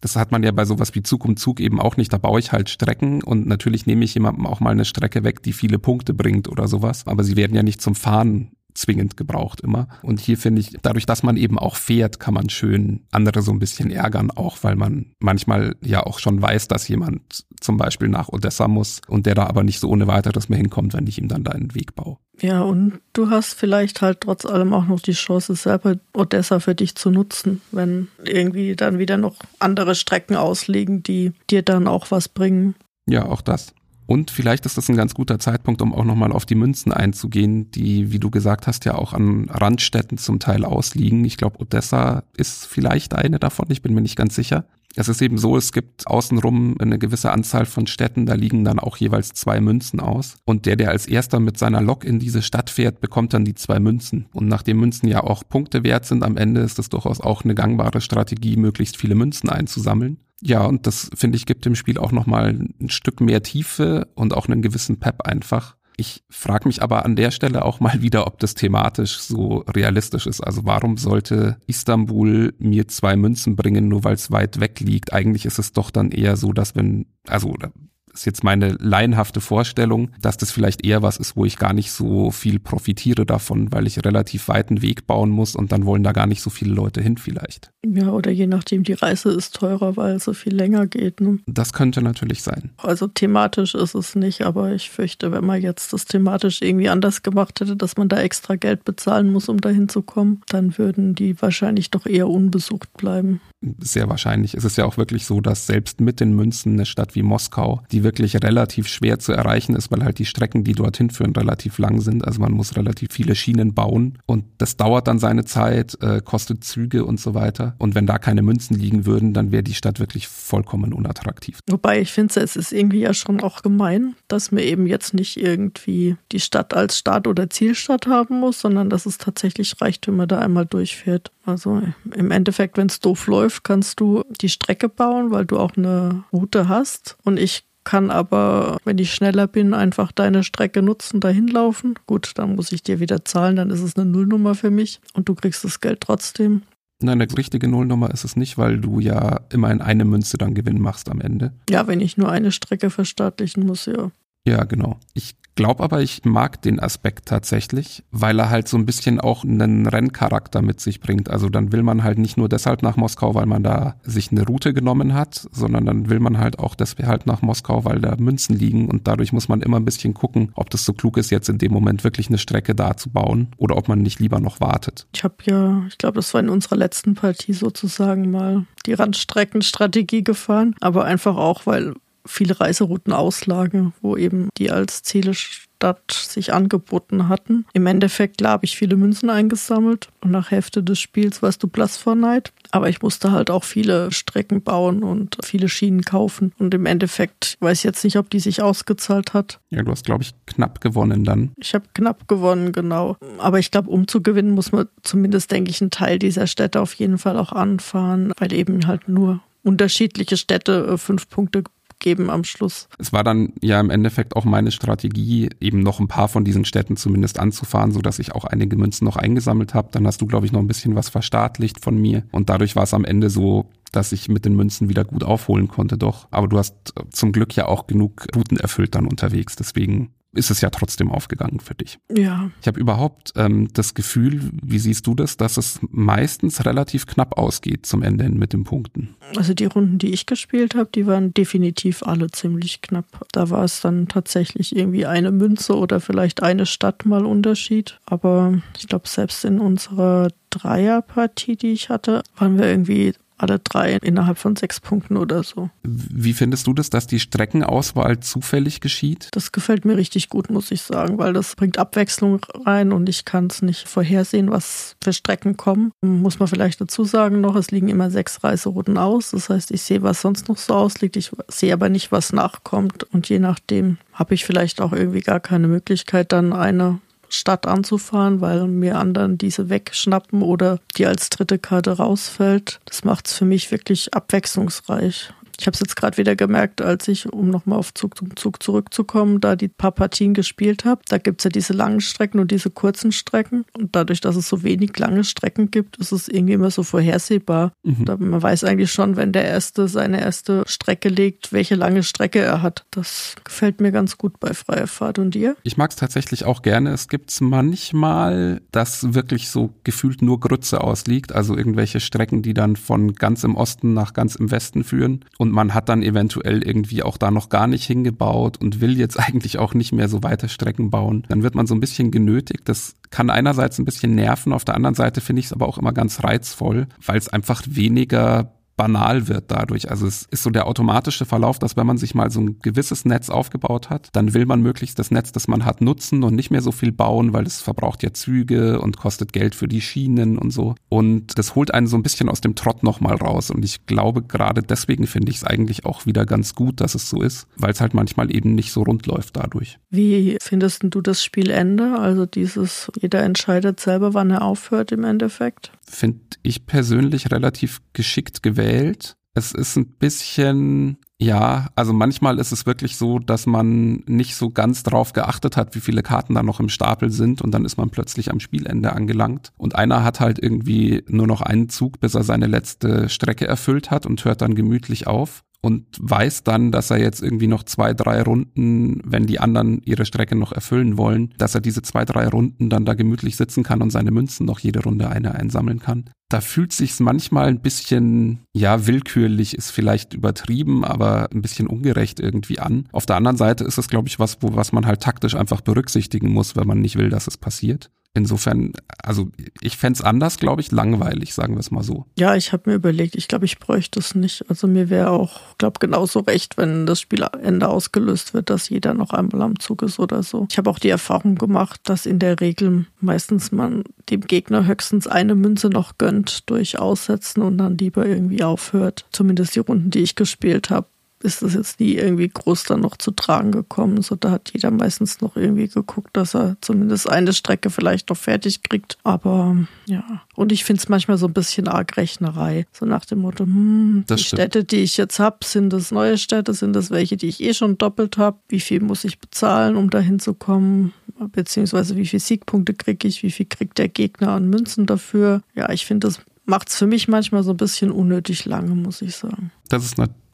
Das hat man ja bei sowas wie Zug um Zug eben auch nicht. Da baue ich halt Strecken und natürlich nehme ich jemandem auch mal eine Strecke weg, die viele Punkte bringt oder sowas. Aber sie werden ja nicht zum Fahren zwingend gebraucht immer. Und hier finde ich, dadurch, dass man eben auch fährt, kann man schön andere so ein bisschen ärgern, auch weil man manchmal ja auch schon weiß, dass jemand zum Beispiel nach Odessa muss und der da aber nicht so ohne weiteres mehr hinkommt, wenn ich ihm dann da einen Weg baue. Ja, und du hast vielleicht halt trotz allem auch noch die Chance, selber Odessa für dich zu nutzen, wenn irgendwie dann wieder noch andere Strecken ausliegen, die dir dann auch was bringen. Ja, auch das. Und vielleicht ist das ein ganz guter Zeitpunkt, um auch nochmal auf die Münzen einzugehen, die, wie du gesagt hast, ja auch an Randstädten zum Teil ausliegen. Ich glaube, Odessa ist vielleicht eine davon, ich bin mir nicht ganz sicher. Es ist eben so, es gibt außenrum eine gewisse Anzahl von Städten, da liegen dann auch jeweils zwei Münzen aus. Und der, der als erster mit seiner Lok in diese Stadt fährt, bekommt dann die zwei Münzen. Und nachdem Münzen ja auch Punkte wert sind am Ende, ist das durchaus auch eine gangbare Strategie, möglichst viele Münzen einzusammeln. Ja, und das finde ich gibt dem Spiel auch nochmal ein Stück mehr Tiefe und auch einen gewissen Pep einfach. Ich frage mich aber an der Stelle auch mal wieder, ob das thematisch so realistisch ist. Also warum sollte Istanbul mir zwei Münzen bringen, nur weil es weit weg liegt? Eigentlich ist es doch dann eher so, dass wenn, also ist jetzt meine laienhafte Vorstellung, dass das vielleicht eher was ist, wo ich gar nicht so viel profitiere davon, weil ich relativ weiten Weg bauen muss und dann wollen da gar nicht so viele Leute hin vielleicht. Ja, oder je nachdem, die Reise ist teurer, weil es so viel länger geht. Ne? Das könnte natürlich sein. Also thematisch ist es nicht, aber ich fürchte, wenn man jetzt das thematisch irgendwie anders gemacht hätte, dass man da extra Geld bezahlen muss, um da hinzukommen, dann würden die wahrscheinlich doch eher unbesucht bleiben sehr wahrscheinlich. Es ist ja auch wirklich so, dass selbst mit den Münzen eine Stadt wie Moskau, die wirklich relativ schwer zu erreichen ist, weil halt die Strecken, die dorthin führen, relativ lang sind. Also man muss relativ viele Schienen bauen und das dauert dann seine Zeit, äh, kostet Züge und so weiter. Und wenn da keine Münzen liegen würden, dann wäre die Stadt wirklich vollkommen unattraktiv. Wobei ich finde, es ist irgendwie ja schon auch gemein, dass man eben jetzt nicht irgendwie die Stadt als Start- oder Zielstadt haben muss, sondern dass es tatsächlich reicht, wenn man da einmal durchfährt. Also im Endeffekt, wenn es doof läuft, kannst du die Strecke bauen, weil du auch eine Route hast. Und ich kann aber, wenn ich schneller bin, einfach deine Strecke nutzen, dahin laufen. Gut, dann muss ich dir wieder zahlen, dann ist es eine Nullnummer für mich und du kriegst das Geld trotzdem. Nein, eine richtige Nullnummer ist es nicht, weil du ja immer in eine Münze dann Gewinn machst am Ende. Ja, wenn ich nur eine Strecke verstaatlichen muss, ja. Ja, genau. Ich glaube aber, ich mag den Aspekt tatsächlich, weil er halt so ein bisschen auch einen Renncharakter mit sich bringt. Also dann will man halt nicht nur deshalb nach Moskau, weil man da sich eine Route genommen hat, sondern dann will man halt auch deswegen halt nach Moskau, weil da Münzen liegen und dadurch muss man immer ein bisschen gucken, ob das so klug ist, jetzt in dem Moment wirklich eine Strecke da zu bauen oder ob man nicht lieber noch wartet. Ich habe ja, ich glaube, das war in unserer letzten Partie sozusagen mal die Randstreckenstrategie gefahren, aber einfach auch, weil viele Reiserouten auslagen, wo eben die als Zielestadt sich angeboten hatten. Im Endeffekt, klar, habe ich viele Münzen eingesammelt und nach Hälfte des Spiels warst du Plus for Night. Aber ich musste halt auch viele Strecken bauen und viele Schienen kaufen. Und im Endeffekt weiß ich jetzt nicht, ob die sich ausgezahlt hat. Ja, du hast, glaube ich, knapp gewonnen dann. Ich habe knapp gewonnen, genau. Aber ich glaube, um zu gewinnen, muss man zumindest, denke ich, einen Teil dieser Städte auf jeden Fall auch anfahren, weil eben halt nur unterschiedliche Städte äh, fünf Punkte geben am Schluss. Es war dann ja im Endeffekt auch meine Strategie, eben noch ein paar von diesen Städten zumindest anzufahren, so dass ich auch einige Münzen noch eingesammelt habe. Dann hast du, glaube ich, noch ein bisschen was verstaatlicht von mir. Und dadurch war es am Ende so, dass ich mit den Münzen wieder gut aufholen konnte, doch. Aber du hast zum Glück ja auch genug Routen erfüllt dann unterwegs. Deswegen ist es ja trotzdem aufgegangen für dich. Ja. Ich habe überhaupt ähm, das Gefühl, wie siehst du das, dass es meistens relativ knapp ausgeht zum Ende hin mit den Punkten? Also die Runden, die ich gespielt habe, die waren definitiv alle ziemlich knapp. Da war es dann tatsächlich irgendwie eine Münze oder vielleicht eine Stadt mal Unterschied. Aber ich glaube, selbst in unserer Dreierpartie, die ich hatte, waren wir irgendwie alle drei innerhalb von sechs Punkten oder so. Wie findest du das, dass die Streckenauswahl zufällig geschieht? Das gefällt mir richtig gut, muss ich sagen, weil das bringt Abwechslung rein und ich kann es nicht vorhersehen, was für Strecken kommen. Muss man vielleicht dazu sagen noch, es liegen immer sechs Reiserouten aus. Das heißt, ich sehe, was sonst noch so ausliegt. Ich sehe aber nicht, was nachkommt. Und je nachdem habe ich vielleicht auch irgendwie gar keine Möglichkeit, dann eine Stadt anzufahren, weil mir anderen diese wegschnappen oder die als dritte Karte rausfällt. Das macht es für mich wirklich abwechslungsreich. Ich habe es jetzt gerade wieder gemerkt, als ich, um nochmal auf Zug zum Zug zurückzukommen, da die paar Partien gespielt habe. Da gibt's ja diese langen Strecken und diese kurzen Strecken. Und dadurch, dass es so wenig lange Strecken gibt, ist es irgendwie immer so vorhersehbar. Mhm. man weiß eigentlich schon, wenn der Erste seine erste Strecke legt, welche lange Strecke er hat. Das gefällt mir ganz gut bei Freie Fahrt. Und dir? Ich mag es tatsächlich auch gerne. Es gibt manchmal, dass wirklich so gefühlt nur Grütze ausliegt. Also irgendwelche Strecken, die dann von ganz im Osten nach ganz im Westen führen. Und und man hat dann eventuell irgendwie auch da noch gar nicht hingebaut und will jetzt eigentlich auch nicht mehr so weite Strecken bauen, dann wird man so ein bisschen genötigt. Das kann einerseits ein bisschen nerven, auf der anderen Seite finde ich es aber auch immer ganz reizvoll, weil es einfach weniger banal wird dadurch. Also es ist so der automatische Verlauf, dass wenn man sich mal so ein gewisses Netz aufgebaut hat, dann will man möglichst das Netz, das man hat, nutzen und nicht mehr so viel bauen, weil es verbraucht ja Züge und kostet Geld für die Schienen und so. Und das holt einen so ein bisschen aus dem Trott nochmal raus. Und ich glaube, gerade deswegen finde ich es eigentlich auch wieder ganz gut, dass es so ist, weil es halt manchmal eben nicht so rund läuft dadurch. Wie findest du das Spielende? Also dieses, jeder entscheidet selber, wann er aufhört im Endeffekt? Finde ich persönlich relativ geschickt gewählt. Es ist ein bisschen, ja, also manchmal ist es wirklich so, dass man nicht so ganz drauf geachtet hat, wie viele Karten da noch im Stapel sind und dann ist man plötzlich am Spielende angelangt. Und einer hat halt irgendwie nur noch einen Zug, bis er seine letzte Strecke erfüllt hat und hört dann gemütlich auf und weiß dann, dass er jetzt irgendwie noch zwei, drei Runden, wenn die anderen ihre Strecke noch erfüllen wollen, dass er diese zwei, drei Runden dann da gemütlich sitzen kann und seine Münzen noch jede Runde eine einsammeln kann. Da fühlt sich's manchmal ein bisschen, ja, willkürlich ist vielleicht übertrieben, aber ein bisschen ungerecht irgendwie an. Auf der anderen Seite ist es, glaube ich, was, wo, was man halt taktisch einfach berücksichtigen muss, wenn man nicht will, dass es passiert. Insofern, also ich fände anders, glaube ich, langweilig, sagen wir es mal so. Ja, ich habe mir überlegt, ich glaube, ich bräuchte es nicht. Also mir wäre auch, glaube genauso recht, wenn das Spielende ausgelöst wird, dass jeder noch einmal am Zug ist oder so. Ich habe auch die Erfahrung gemacht, dass in der Regel meistens man dem Gegner höchstens eine Münze noch gönnt durch Aussetzen und dann lieber irgendwie aufhört. Zumindest die Runden, die ich gespielt habe ist das jetzt nie irgendwie groß dann noch zu tragen gekommen. So, da hat jeder meistens noch irgendwie geguckt, dass er zumindest eine Strecke vielleicht noch fertig kriegt. Aber ja. Und ich finde es manchmal so ein bisschen arg Rechnerei. So nach dem Motto, hm, das die stimmt. Städte, die ich jetzt habe, sind das neue Städte, sind das welche, die ich eh schon doppelt habe? Wie viel muss ich bezahlen, um dahin zu kommen? Beziehungsweise wie viele Siegpunkte kriege ich? Wie viel kriegt der Gegner an Münzen dafür? Ja, ich finde, das macht es für mich manchmal so ein bisschen unnötig lange, muss ich sagen. Das ist natürlich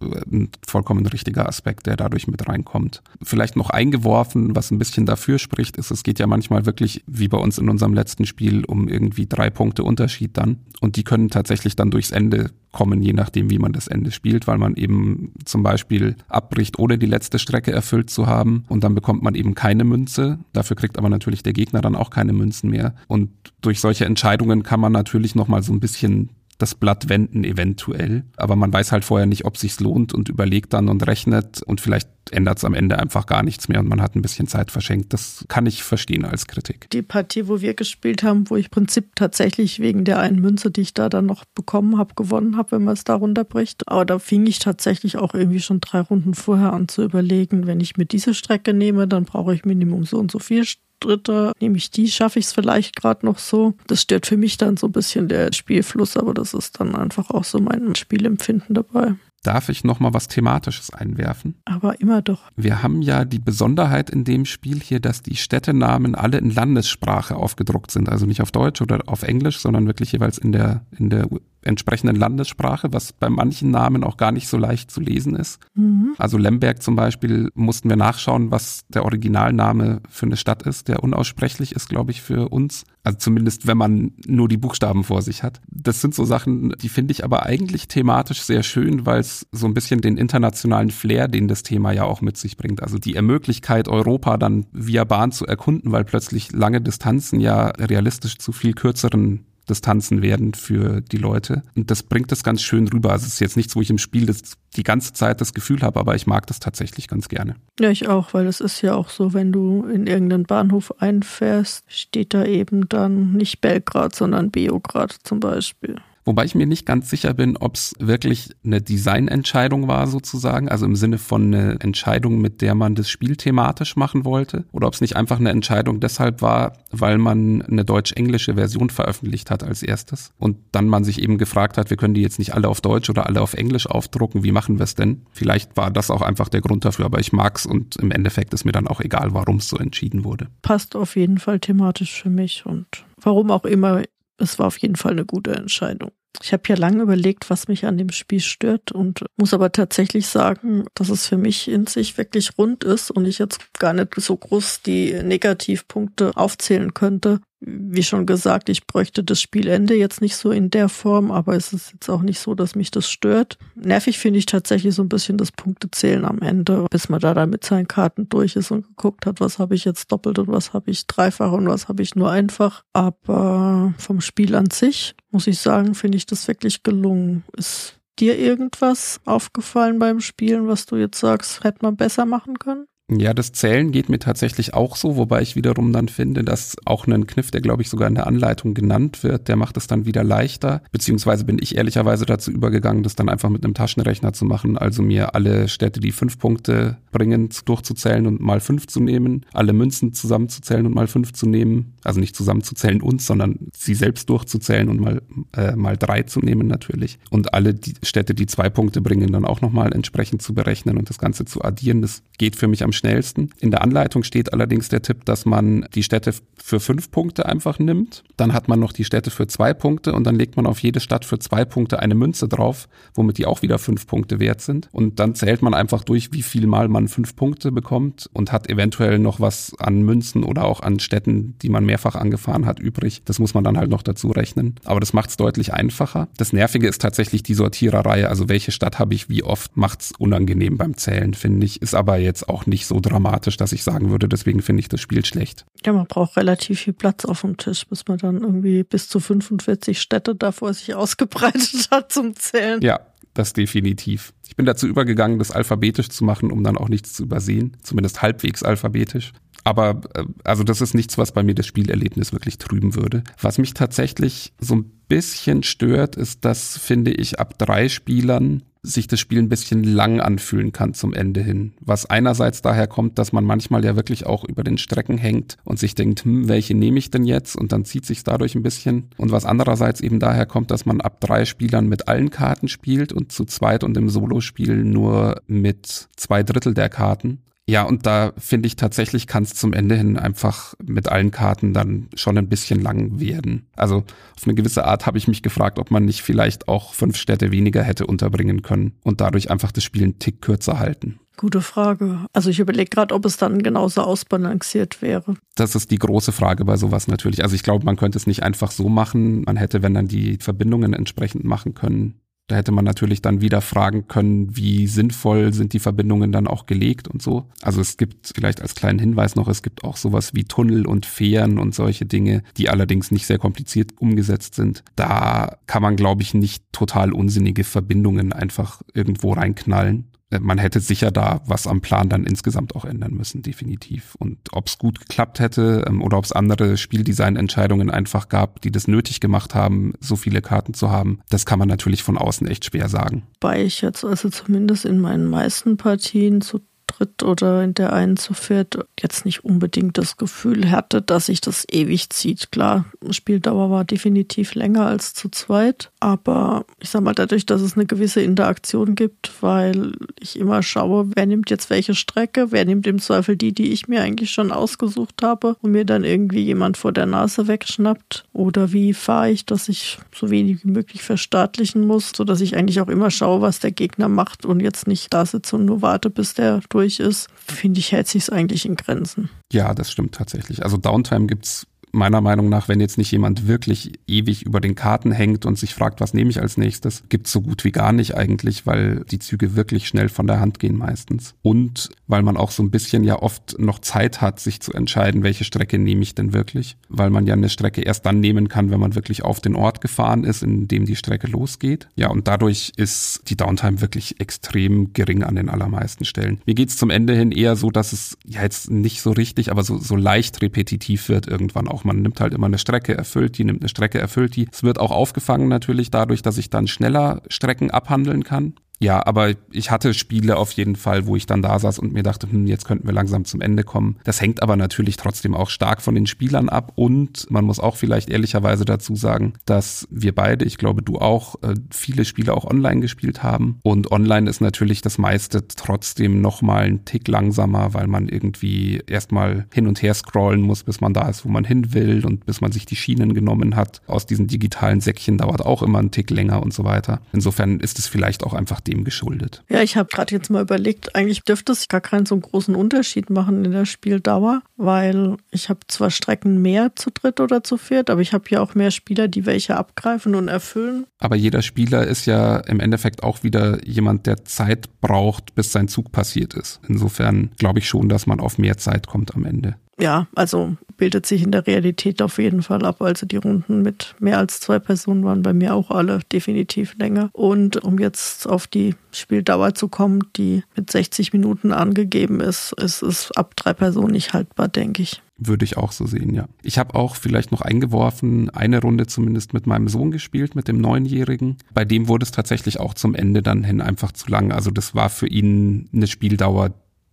äh, ein vollkommen richtiger Aspekt, der dadurch mit reinkommt. Vielleicht noch eingeworfen, was ein bisschen dafür spricht, ist, es geht ja manchmal wirklich, wie bei uns in unserem letzten Spiel, um irgendwie drei Punkte Unterschied dann. Und die können tatsächlich dann durchs Ende kommen, je nachdem, wie man das Ende spielt, weil man eben zum Beispiel abbricht, ohne die letzte Strecke erfüllt zu haben. Und dann bekommt man eben keine Münze. Dafür kriegt aber natürlich der Gegner dann auch keine Münzen mehr. Und durch solche Entscheidungen kann man natürlich nochmal so ein bisschen das Blatt wenden eventuell. Aber man weiß halt vorher nicht, ob sich's lohnt und überlegt dann und rechnet und vielleicht ändert es am Ende einfach gar nichts mehr und man hat ein bisschen Zeit verschenkt. Das kann ich verstehen als Kritik. Die Partie, wo wir gespielt haben, wo ich im Prinzip tatsächlich wegen der einen Münze, die ich da dann noch bekommen habe, gewonnen habe, wenn man es da runterbricht. Aber da fing ich tatsächlich auch irgendwie schon drei Runden vorher an zu überlegen, wenn ich mir diese Strecke nehme, dann brauche ich Minimum so und so viel Dritte, nehme ich die, schaffe ich es vielleicht gerade noch so. Das stört für mich dann so ein bisschen der Spielfluss, aber das ist dann einfach auch so mein Spielempfinden dabei. Darf ich noch mal was Thematisches einwerfen? Aber immer doch. Wir haben ja die Besonderheit in dem Spiel hier, dass die Städtenamen alle in Landessprache aufgedruckt sind. Also nicht auf Deutsch oder auf Englisch, sondern wirklich jeweils in der, in der entsprechenden Landessprache, was bei manchen Namen auch gar nicht so leicht zu lesen ist. Mhm. Also Lemberg zum Beispiel mussten wir nachschauen, was der Originalname für eine Stadt ist, der unaussprechlich ist, glaube ich, für uns. Also zumindest, wenn man nur die Buchstaben vor sich hat. Das sind so Sachen, die finde ich aber eigentlich thematisch sehr schön, weil es so ein bisschen den internationalen Flair, den das Thema ja auch mit sich bringt. Also die Ermöglichkeit, Europa dann via Bahn zu erkunden, weil plötzlich lange Distanzen ja realistisch zu viel kürzeren Distanzen werden für die Leute. Und das bringt das ganz schön rüber. Also es ist jetzt nichts, wo ich im Spiel das, die ganze Zeit das Gefühl habe, aber ich mag das tatsächlich ganz gerne. Ja, ich auch, weil es ist ja auch so, wenn du in irgendeinen Bahnhof einfährst, steht da eben dann nicht Belgrad, sondern Beograd zum Beispiel. Wobei ich mir nicht ganz sicher bin, ob es wirklich eine Designentscheidung war sozusagen, also im Sinne von eine Entscheidung, mit der man das Spiel thematisch machen wollte, oder ob es nicht einfach eine Entscheidung deshalb war, weil man eine deutsch-englische Version veröffentlicht hat als erstes und dann man sich eben gefragt hat, wir können die jetzt nicht alle auf Deutsch oder alle auf Englisch aufdrucken, wie machen wir es denn? Vielleicht war das auch einfach der Grund dafür, aber ich mag's und im Endeffekt ist mir dann auch egal, warum es so entschieden wurde. Passt auf jeden Fall thematisch für mich und warum auch immer es war auf jeden Fall eine gute Entscheidung. Ich habe ja lange überlegt, was mich an dem Spiel stört und muss aber tatsächlich sagen, dass es für mich in sich wirklich rund ist und ich jetzt gar nicht so groß die Negativpunkte aufzählen könnte wie schon gesagt, ich bräuchte das Spielende jetzt nicht so in der Form, aber es ist jetzt auch nicht so, dass mich das stört. Nervig finde ich tatsächlich so ein bisschen das Punktezählen am Ende, bis man da dann mit seinen Karten durch ist und geguckt hat, was habe ich jetzt doppelt und was habe ich dreifach und was habe ich nur einfach. Aber vom Spiel an sich, muss ich sagen, finde ich das wirklich gelungen. Ist dir irgendwas aufgefallen beim Spielen, was du jetzt sagst, hätte man besser machen können? Ja, das Zählen geht mir tatsächlich auch so, wobei ich wiederum dann finde, dass auch ein Kniff, der glaube ich sogar in der Anleitung genannt wird, der macht es dann wieder leichter. Beziehungsweise bin ich ehrlicherweise dazu übergegangen, das dann einfach mit einem Taschenrechner zu machen, also mir alle Städte, die fünf Punkte bringen, durchzuzählen und mal fünf zu nehmen, alle Münzen zusammenzuzählen und mal fünf zu nehmen, also nicht zusammenzuzählen uns, sondern sie selbst durchzuzählen und mal äh, mal drei zu nehmen natürlich und alle die Städte, die zwei Punkte bringen, dann auch nochmal entsprechend zu berechnen und das Ganze zu addieren. Das geht für mich am schnellsten. In der Anleitung steht allerdings der Tipp, dass man die Städte für fünf Punkte einfach nimmt. Dann hat man noch die Städte für zwei Punkte und dann legt man auf jede Stadt für zwei Punkte eine Münze drauf, womit die auch wieder fünf Punkte wert sind. Und dann zählt man einfach durch, wie viel Mal man fünf Punkte bekommt und hat eventuell noch was an Münzen oder auch an Städten, die man mehrfach angefahren hat, übrig. Das muss man dann halt noch dazu rechnen. Aber das macht es deutlich einfacher. Das Nervige ist tatsächlich die Sortiererei. Also welche Stadt habe ich wie oft, macht es unangenehm beim Zählen, finde ich. Ist aber jetzt auch nicht so dramatisch, dass ich sagen würde, deswegen finde ich das Spiel schlecht. Ja, man braucht relativ viel Platz auf dem Tisch, bis man dann irgendwie bis zu 45 Städte davor sich ausgebreitet hat zum Zählen. Ja, das definitiv. Ich bin dazu übergegangen, das alphabetisch zu machen, um dann auch nichts zu übersehen, zumindest halbwegs alphabetisch. Aber äh, also das ist nichts, was bei mir das Spielerlebnis wirklich trüben würde. Was mich tatsächlich so ein bisschen stört, ist, dass, finde ich, ab drei Spielern sich das Spiel ein bisschen lang anfühlen kann zum Ende hin. Was einerseits daher kommt, dass man manchmal ja wirklich auch über den Strecken hängt und sich denkt, hm, welche nehme ich denn jetzt? Und dann zieht sich dadurch ein bisschen. Und was andererseits eben daher kommt, dass man ab drei Spielern mit allen Karten spielt und zu zweit und im Solospiel nur mit zwei Drittel der Karten. Ja, und da finde ich tatsächlich kann es zum Ende hin einfach mit allen Karten dann schon ein bisschen lang werden. Also auf eine gewisse Art habe ich mich gefragt, ob man nicht vielleicht auch fünf Städte weniger hätte unterbringen können und dadurch einfach das Spiel einen Tick kürzer halten. Gute Frage. Also ich überlege gerade, ob es dann genauso ausbalanciert wäre. Das ist die große Frage bei sowas natürlich. Also ich glaube, man könnte es nicht einfach so machen. Man hätte, wenn dann die Verbindungen entsprechend machen können, da hätte man natürlich dann wieder fragen können, wie sinnvoll sind die Verbindungen dann auch gelegt und so. Also es gibt vielleicht als kleinen Hinweis noch, es gibt auch sowas wie Tunnel und Fähren und solche Dinge, die allerdings nicht sehr kompliziert umgesetzt sind. Da kann man, glaube ich, nicht total unsinnige Verbindungen einfach irgendwo reinknallen man hätte sicher da was am Plan dann insgesamt auch ändern müssen, definitiv. Und ob es gut geklappt hätte ähm, oder ob es andere Spieldesign-Entscheidungen einfach gab, die das nötig gemacht haben, so viele Karten zu haben, das kann man natürlich von außen echt schwer sagen. Weil ich jetzt also zumindest in meinen meisten Partien so dritt oder in der einen zu viert jetzt nicht unbedingt das Gefühl hatte, dass sich das ewig zieht. Klar, Spieldauer war definitiv länger als zu zweit, aber ich sag mal, dadurch, dass es eine gewisse Interaktion gibt, weil ich immer schaue, wer nimmt jetzt welche Strecke, wer nimmt im Zweifel die, die ich mir eigentlich schon ausgesucht habe und mir dann irgendwie jemand vor der Nase wegschnappt oder wie fahre ich, dass ich so wenig wie möglich verstaatlichen muss, sodass ich eigentlich auch immer schaue, was der Gegner macht und jetzt nicht da sitze und nur warte, bis der durch ist, finde ich, hält sich es eigentlich in Grenzen. Ja, das stimmt tatsächlich. Also Downtime gibt es meiner Meinung nach, wenn jetzt nicht jemand wirklich ewig über den Karten hängt und sich fragt, was nehme ich als nächstes, gibt's so gut wie gar nicht eigentlich, weil die Züge wirklich schnell von der Hand gehen meistens. Und weil man auch so ein bisschen ja oft noch Zeit hat, sich zu entscheiden, welche Strecke nehme ich denn wirklich. Weil man ja eine Strecke erst dann nehmen kann, wenn man wirklich auf den Ort gefahren ist, in dem die Strecke losgeht. Ja, und dadurch ist die Downtime wirklich extrem gering an den allermeisten Stellen. Mir geht's zum Ende hin eher so, dass es ja jetzt nicht so richtig, aber so, so leicht repetitiv wird irgendwann auch man nimmt halt immer eine Strecke, erfüllt die, nimmt eine Strecke, erfüllt die. Es wird auch aufgefangen natürlich dadurch, dass ich dann schneller Strecken abhandeln kann. Ja, aber ich hatte Spiele auf jeden Fall, wo ich dann da saß und mir dachte, hm, jetzt könnten wir langsam zum Ende kommen. Das hängt aber natürlich trotzdem auch stark von den Spielern ab und man muss auch vielleicht ehrlicherweise dazu sagen, dass wir beide, ich glaube du auch, äh, viele Spiele auch online gespielt haben und online ist natürlich das meiste trotzdem nochmal ein Tick langsamer, weil man irgendwie erstmal hin und her scrollen muss, bis man da ist, wo man hin will und bis man sich die Schienen genommen hat. Aus diesen digitalen Säckchen dauert auch immer ein Tick länger und so weiter. Insofern ist es vielleicht auch einfach dem geschuldet. Ja, ich habe gerade jetzt mal überlegt, eigentlich dürfte es gar keinen so großen Unterschied machen in der Spieldauer, weil ich habe zwar Strecken mehr zu dritt oder zu viert, aber ich habe ja auch mehr Spieler, die welche abgreifen und erfüllen. Aber jeder Spieler ist ja im Endeffekt auch wieder jemand, der Zeit braucht, bis sein Zug passiert ist. Insofern glaube ich schon, dass man auf mehr Zeit kommt am Ende ja, also bildet sich in der Realität auf jeden Fall ab. Also die Runden mit mehr als zwei Personen waren bei mir auch alle definitiv länger. Und um jetzt auf die Spieldauer zu kommen, die mit 60 Minuten angegeben ist, ist es ab drei Personen nicht haltbar, denke ich. Würde ich auch so sehen, ja. Ich habe auch vielleicht noch eingeworfen, eine Runde zumindest mit meinem Sohn gespielt, mit dem Neunjährigen. Bei dem wurde es tatsächlich auch zum Ende dann hin einfach zu lang. Also das war für ihn eine Spieldauer,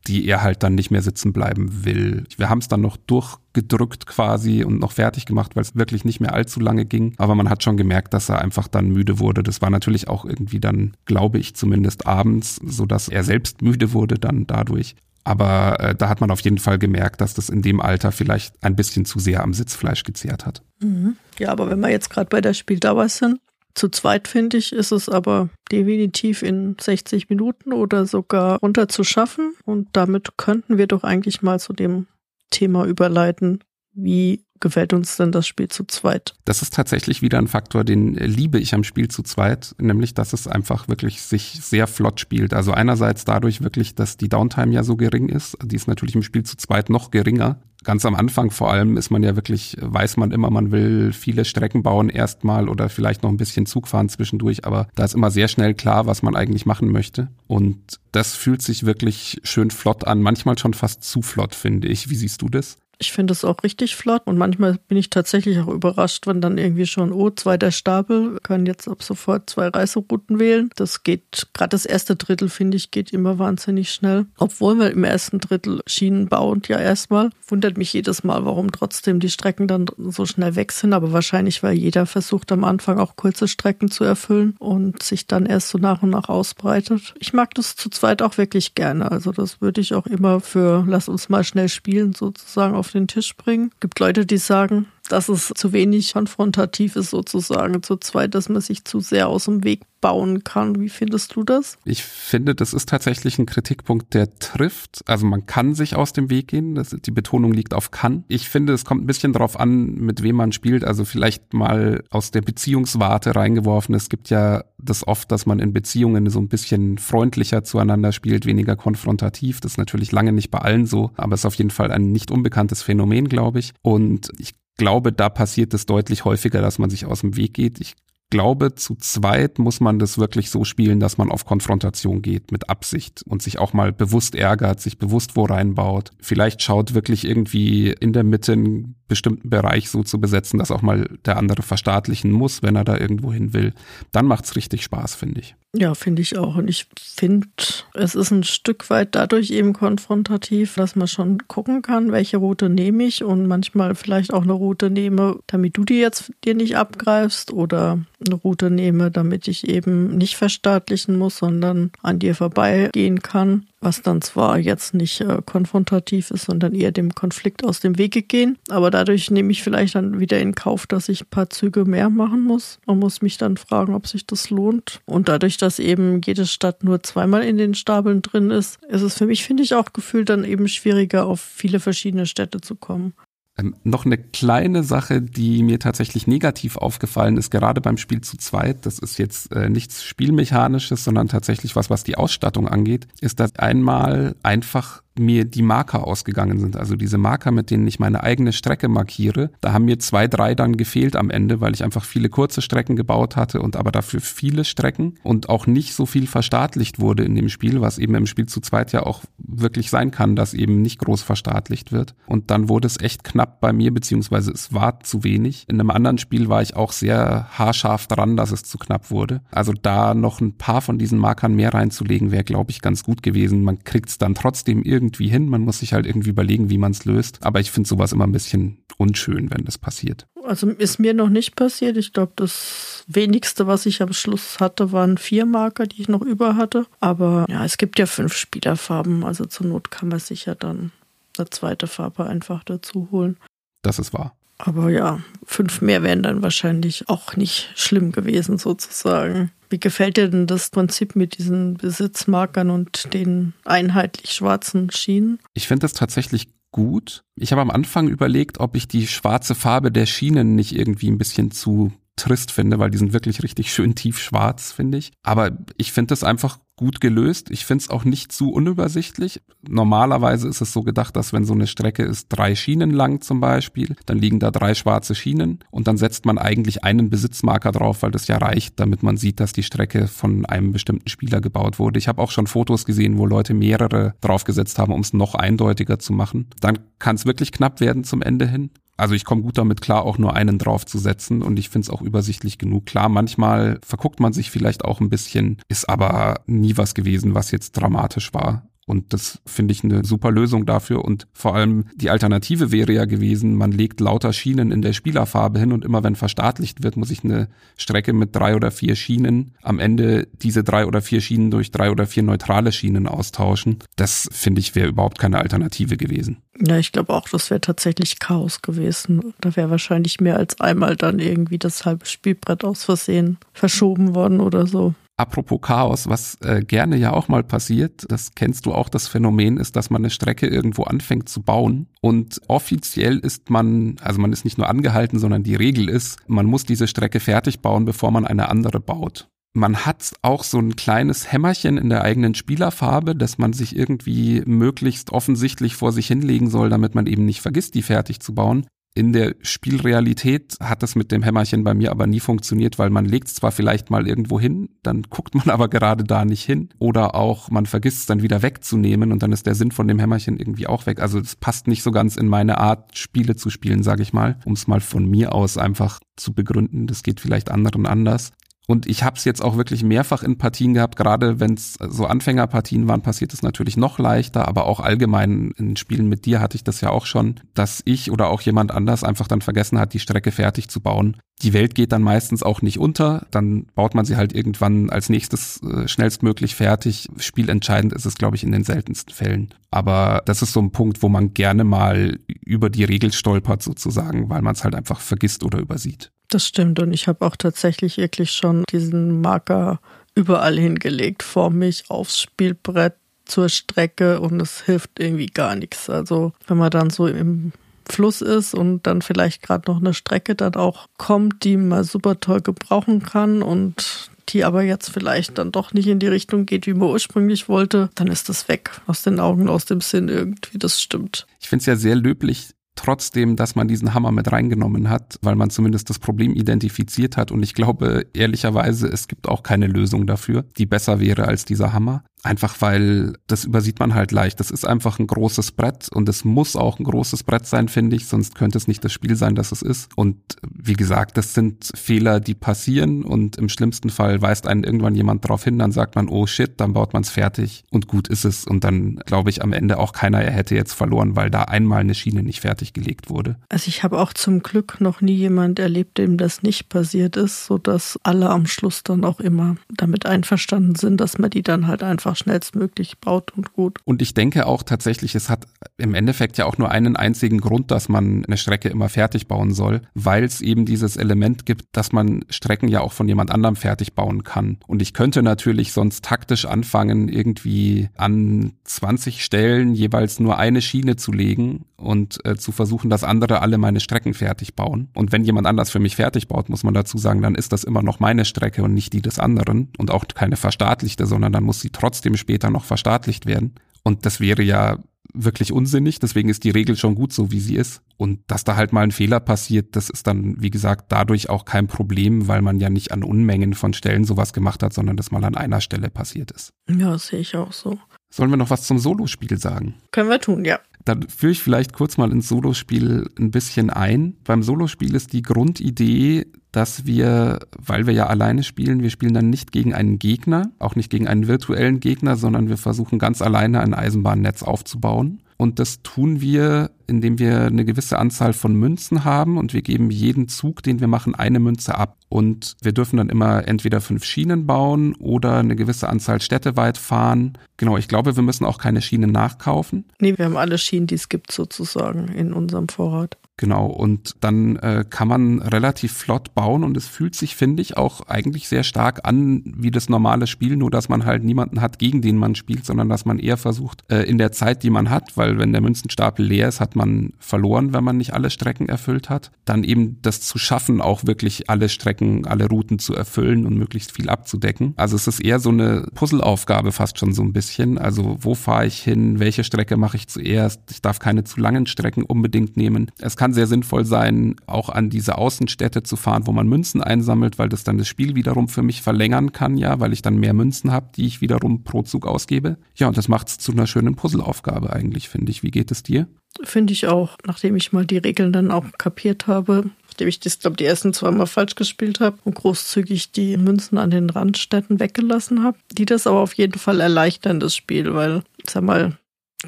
die er halt dann nicht mehr sitzen bleiben will. Wir haben es dann noch durchgedrückt quasi und noch fertig gemacht, weil es wirklich nicht mehr allzu lange ging. Aber man hat schon gemerkt, dass er einfach dann müde wurde. Das war natürlich auch irgendwie dann, glaube ich, zumindest abends, so dass er selbst müde wurde dann dadurch. Aber äh, da hat man auf jeden Fall gemerkt, dass das in dem Alter vielleicht ein bisschen zu sehr am Sitzfleisch gezehrt hat. Mhm. Ja, aber wenn wir jetzt gerade bei der Spieldauer sind, zu zweit finde ich, ist es aber definitiv in 60 Minuten oder sogar runter zu schaffen. Und damit könnten wir doch eigentlich mal zu dem Thema überleiten, wie gefällt uns denn das Spiel zu zweit? Das ist tatsächlich wieder ein Faktor, den liebe ich am Spiel zu zweit, nämlich dass es einfach wirklich sich sehr flott spielt. Also einerseits dadurch wirklich, dass die Downtime ja so gering ist. Die ist natürlich im Spiel zu zweit noch geringer. Ganz am Anfang vor allem ist man ja wirklich, weiß man immer, man will viele Strecken bauen erstmal oder vielleicht noch ein bisschen Zug fahren zwischendurch, aber da ist immer sehr schnell klar, was man eigentlich machen möchte. Und das fühlt sich wirklich schön flott an, manchmal schon fast zu flott, finde ich. Wie siehst du das? Ich finde es auch richtig flott und manchmal bin ich tatsächlich auch überrascht, wenn dann irgendwie schon, oh, zweiter Stapel, wir können jetzt ab sofort zwei Reiserouten wählen. Das geht, gerade das erste Drittel, finde ich, geht immer wahnsinnig schnell. Obwohl wir im ersten Drittel Schienen bauen, ja erstmal, wundert mich jedes Mal, warum trotzdem die Strecken dann so schnell weg sind. Aber wahrscheinlich, weil jeder versucht am Anfang auch kurze Strecken zu erfüllen und sich dann erst so nach und nach ausbreitet. Ich mag das zu zweit auch wirklich gerne. Also das würde ich auch immer für lass uns mal schnell spielen sozusagen auf den Tisch bringen. Gibt Leute, die sagen, dass es zu wenig konfrontativ ist sozusagen zu zweit, dass man sich zu sehr aus dem Weg bauen kann. Wie findest du das? Ich finde, das ist tatsächlich ein Kritikpunkt, der trifft. Also man kann sich aus dem Weg gehen. Das, die Betonung liegt auf kann. Ich finde, es kommt ein bisschen darauf an, mit wem man spielt. Also vielleicht mal aus der Beziehungswarte reingeworfen. Es gibt ja das oft, dass man in Beziehungen so ein bisschen freundlicher zueinander spielt, weniger konfrontativ. Das ist natürlich lange nicht bei allen so, aber es ist auf jeden Fall ein nicht unbekanntes Phänomen, glaube ich. Und ich glaube, da passiert es deutlich häufiger, dass man sich aus dem Weg geht. Ich glaube, zu zweit muss man das wirklich so spielen, dass man auf Konfrontation geht mit Absicht und sich auch mal bewusst ärgert, sich bewusst wo reinbaut. Vielleicht schaut wirklich irgendwie in der Mitte einen bestimmten Bereich so zu besetzen, dass auch mal der andere verstaatlichen muss, wenn er da irgendwo hin will. Dann macht's richtig Spaß, finde ich. Ja, finde ich auch. Und ich finde, es ist ein Stück weit dadurch eben konfrontativ, dass man schon gucken kann, welche Route nehme ich und manchmal vielleicht auch eine Route nehme, damit du die jetzt dir nicht abgreifst oder eine Route nehme, damit ich eben nicht verstaatlichen muss, sondern an dir vorbeigehen kann was dann zwar jetzt nicht äh, konfrontativ ist, sondern eher dem Konflikt aus dem Wege gehen. Aber dadurch nehme ich vielleicht dann wieder in Kauf, dass ich ein paar Züge mehr machen muss. Man muss mich dann fragen, ob sich das lohnt. Und dadurch, dass eben jede Stadt nur zweimal in den Stapeln drin ist, ist es für mich, finde ich, auch gefühlt dann eben schwieriger, auf viele verschiedene Städte zu kommen. Ähm, noch eine kleine Sache, die mir tatsächlich negativ aufgefallen ist, gerade beim Spiel zu zweit, das ist jetzt äh, nichts Spielmechanisches, sondern tatsächlich was, was die Ausstattung angeht, ist, dass einmal einfach mir die Marker ausgegangen sind. Also diese Marker, mit denen ich meine eigene Strecke markiere. Da haben mir zwei, drei dann gefehlt am Ende, weil ich einfach viele kurze Strecken gebaut hatte und aber dafür viele Strecken und auch nicht so viel verstaatlicht wurde in dem Spiel, was eben im Spiel zu zweit ja auch wirklich sein kann, dass eben nicht groß verstaatlicht wird. Und dann wurde es echt knapp bei mir, beziehungsweise es war zu wenig. In einem anderen Spiel war ich auch sehr haarscharf dran, dass es zu knapp wurde. Also da noch ein paar von diesen Markern mehr reinzulegen, wäre, glaube ich, ganz gut gewesen. Man kriegt es dann trotzdem irgendwie irgendwie hin. Man muss sich halt irgendwie überlegen, wie man es löst. Aber ich finde sowas immer ein bisschen unschön, wenn das passiert. Also ist mir noch nicht passiert. Ich glaube, das wenigste, was ich am Schluss hatte, waren vier Marker, die ich noch über hatte. Aber ja, es gibt ja fünf Spielerfarben. Also zur Not kann man sich ja dann eine zweite Farbe einfach dazu holen. Das ist wahr. Aber ja, fünf mehr wären dann wahrscheinlich auch nicht schlimm gewesen, sozusagen. Wie gefällt dir denn das Prinzip mit diesen Besitzmarkern und den einheitlich schwarzen Schienen? Ich finde das tatsächlich gut. Ich habe am Anfang überlegt, ob ich die schwarze Farbe der Schienen nicht irgendwie ein bisschen zu trist finde, weil die sind wirklich richtig schön tiefschwarz, finde ich. Aber ich finde das einfach gut gelöst. Ich finde es auch nicht zu unübersichtlich. Normalerweise ist es so gedacht, dass wenn so eine Strecke ist, drei Schienen lang zum Beispiel, dann liegen da drei schwarze Schienen und dann setzt man eigentlich einen Besitzmarker drauf, weil das ja reicht, damit man sieht, dass die Strecke von einem bestimmten Spieler gebaut wurde. Ich habe auch schon Fotos gesehen, wo Leute mehrere draufgesetzt haben, um es noch eindeutiger zu machen. Dann kann es wirklich knapp werden zum Ende hin. Also ich komme gut damit klar, auch nur einen draufzusetzen und ich finde es auch übersichtlich genug. Klar, manchmal verguckt man sich vielleicht auch ein bisschen, ist aber nie was gewesen, was jetzt dramatisch war. Und das finde ich eine super Lösung dafür. Und vor allem die Alternative wäre ja gewesen, man legt lauter Schienen in der Spielerfarbe hin und immer wenn verstaatlicht wird, muss ich eine Strecke mit drei oder vier Schienen am Ende diese drei oder vier Schienen durch drei oder vier neutrale Schienen austauschen. Das finde ich wäre überhaupt keine Alternative gewesen. Ja, ich glaube auch, das wäre tatsächlich Chaos gewesen. Da wäre wahrscheinlich mehr als einmal dann irgendwie das halbe Spielbrett aus Versehen verschoben worden oder so. Apropos Chaos, was äh, gerne ja auch mal passiert, das kennst du auch, das Phänomen ist, dass man eine Strecke irgendwo anfängt zu bauen und offiziell ist man, also man ist nicht nur angehalten, sondern die Regel ist, man muss diese Strecke fertig bauen, bevor man eine andere baut. Man hat auch so ein kleines Hämmerchen in der eigenen Spielerfarbe, dass man sich irgendwie möglichst offensichtlich vor sich hinlegen soll, damit man eben nicht vergisst, die fertig zu bauen. In der Spielrealität hat das mit dem Hämmerchen bei mir aber nie funktioniert, weil man legt es zwar vielleicht mal irgendwo hin, dann guckt man aber gerade da nicht hin. Oder auch man vergisst es dann wieder wegzunehmen und dann ist der Sinn von dem Hämmerchen irgendwie auch weg. Also es passt nicht so ganz in meine Art, Spiele zu spielen, sage ich mal, um es mal von mir aus einfach zu begründen. Das geht vielleicht anderen anders. Und ich habe es jetzt auch wirklich mehrfach in Partien gehabt, gerade wenn es so Anfängerpartien waren, passiert es natürlich noch leichter, aber auch allgemein in Spielen mit dir hatte ich das ja auch schon, dass ich oder auch jemand anders einfach dann vergessen hat, die Strecke fertig zu bauen. Die Welt geht dann meistens auch nicht unter, dann baut man sie halt irgendwann als nächstes äh, schnellstmöglich fertig. Spielentscheidend ist es, glaube ich, in den seltensten Fällen. Aber das ist so ein Punkt, wo man gerne mal über die Regel stolpert sozusagen, weil man es halt einfach vergisst oder übersieht. Das stimmt und ich habe auch tatsächlich wirklich schon diesen Marker überall hingelegt, vor mich aufs Spielbrett zur Strecke und es hilft irgendwie gar nichts. Also wenn man dann so im Fluss ist und dann vielleicht gerade noch eine Strecke dann auch kommt, die man super toll gebrauchen kann und die aber jetzt vielleicht dann doch nicht in die Richtung geht, wie man ursprünglich wollte, dann ist das weg. Aus den Augen, aus dem Sinn irgendwie, das stimmt. Ich finde es ja sehr löblich, trotzdem, dass man diesen Hammer mit reingenommen hat, weil man zumindest das Problem identifiziert hat. Und ich glaube, ehrlicherweise, es gibt auch keine Lösung dafür, die besser wäre als dieser Hammer. Einfach weil das übersieht man halt leicht. Das ist einfach ein großes Brett und es muss auch ein großes Brett sein, finde ich, sonst könnte es nicht das Spiel sein, das es ist. Und wie gesagt, das sind Fehler, die passieren und im schlimmsten Fall weist einen irgendwann jemand darauf hin, dann sagt man, oh shit, dann baut man es fertig und gut ist es. Und dann glaube ich am Ende auch keiner, er hätte jetzt verloren, weil da einmal eine Schiene nicht fertig gelegt wurde. Also ich habe auch zum Glück noch nie jemand erlebt, dem das nicht passiert ist, sodass alle am Schluss dann auch immer damit einverstanden sind, dass man die dann halt einfach einfach schnellstmöglich baut und gut. Und ich denke auch tatsächlich, es hat im Endeffekt ja auch nur einen einzigen Grund, dass man eine Strecke immer fertig bauen soll, weil es eben dieses Element gibt, dass man Strecken ja auch von jemand anderem fertig bauen kann. Und ich könnte natürlich sonst taktisch anfangen, irgendwie an 20 Stellen jeweils nur eine Schiene zu legen und äh, zu versuchen, dass andere alle meine Strecken fertig bauen. Und wenn jemand anders für mich fertig baut, muss man dazu sagen, dann ist das immer noch meine Strecke und nicht die des anderen und auch keine verstaatlichte, sondern dann muss sie trotzdem später noch verstaatlicht werden. Und das wäre ja wirklich unsinnig, deswegen ist die Regel schon gut so, wie sie ist. Und dass da halt mal ein Fehler passiert, das ist dann, wie gesagt, dadurch auch kein Problem, weil man ja nicht an Unmengen von Stellen sowas gemacht hat, sondern das mal an einer Stelle passiert ist. Ja, sehe ich auch so. Sollen wir noch was zum Solospiel sagen? Können wir tun, ja. Dann führe ich vielleicht kurz mal ins Solospiel ein bisschen ein. Beim Solospiel ist die Grundidee, dass wir, weil wir ja alleine spielen, wir spielen dann nicht gegen einen Gegner, auch nicht gegen einen virtuellen Gegner, sondern wir versuchen ganz alleine ein Eisenbahnnetz aufzubauen. Und das tun wir, indem wir eine gewisse Anzahl von Münzen haben und wir geben jeden Zug, den wir machen, eine Münze ab. Und wir dürfen dann immer entweder fünf Schienen bauen oder eine gewisse Anzahl städteweit fahren. Genau, ich glaube, wir müssen auch keine Schienen nachkaufen. Nee, wir haben alle Schienen, die es gibt sozusagen in unserem Vorrat. Genau, und dann äh, kann man relativ flott bauen und es fühlt sich, finde ich, auch eigentlich sehr stark an wie das normale Spiel, nur dass man halt niemanden hat, gegen den man spielt, sondern dass man eher versucht, äh, in der Zeit, die man hat, weil wenn der Münzenstapel leer ist, hat man verloren, wenn man nicht alle Strecken erfüllt hat, dann eben das zu schaffen, auch wirklich alle Strecken, alle Routen zu erfüllen und möglichst viel abzudecken. Also es ist eher so eine Puzzleaufgabe fast schon so ein bisschen. Also wo fahre ich hin, welche Strecke mache ich zuerst? Ich darf keine zu langen Strecken unbedingt nehmen. Es kann kann sehr sinnvoll sein, auch an diese Außenstädte zu fahren, wo man Münzen einsammelt, weil das dann das Spiel wiederum für mich verlängern kann, ja, weil ich dann mehr Münzen habe, die ich wiederum pro Zug ausgebe. Ja, und das macht es zu einer schönen Puzzleaufgabe eigentlich, finde ich. Wie geht es dir? Finde ich auch, nachdem ich mal die Regeln dann auch kapiert habe, nachdem ich das, glaube die ersten zweimal falsch gespielt habe und großzügig die Münzen an den Randstädten weggelassen habe, die das aber auf jeden Fall erleichtern, das Spiel, weil, sag mal,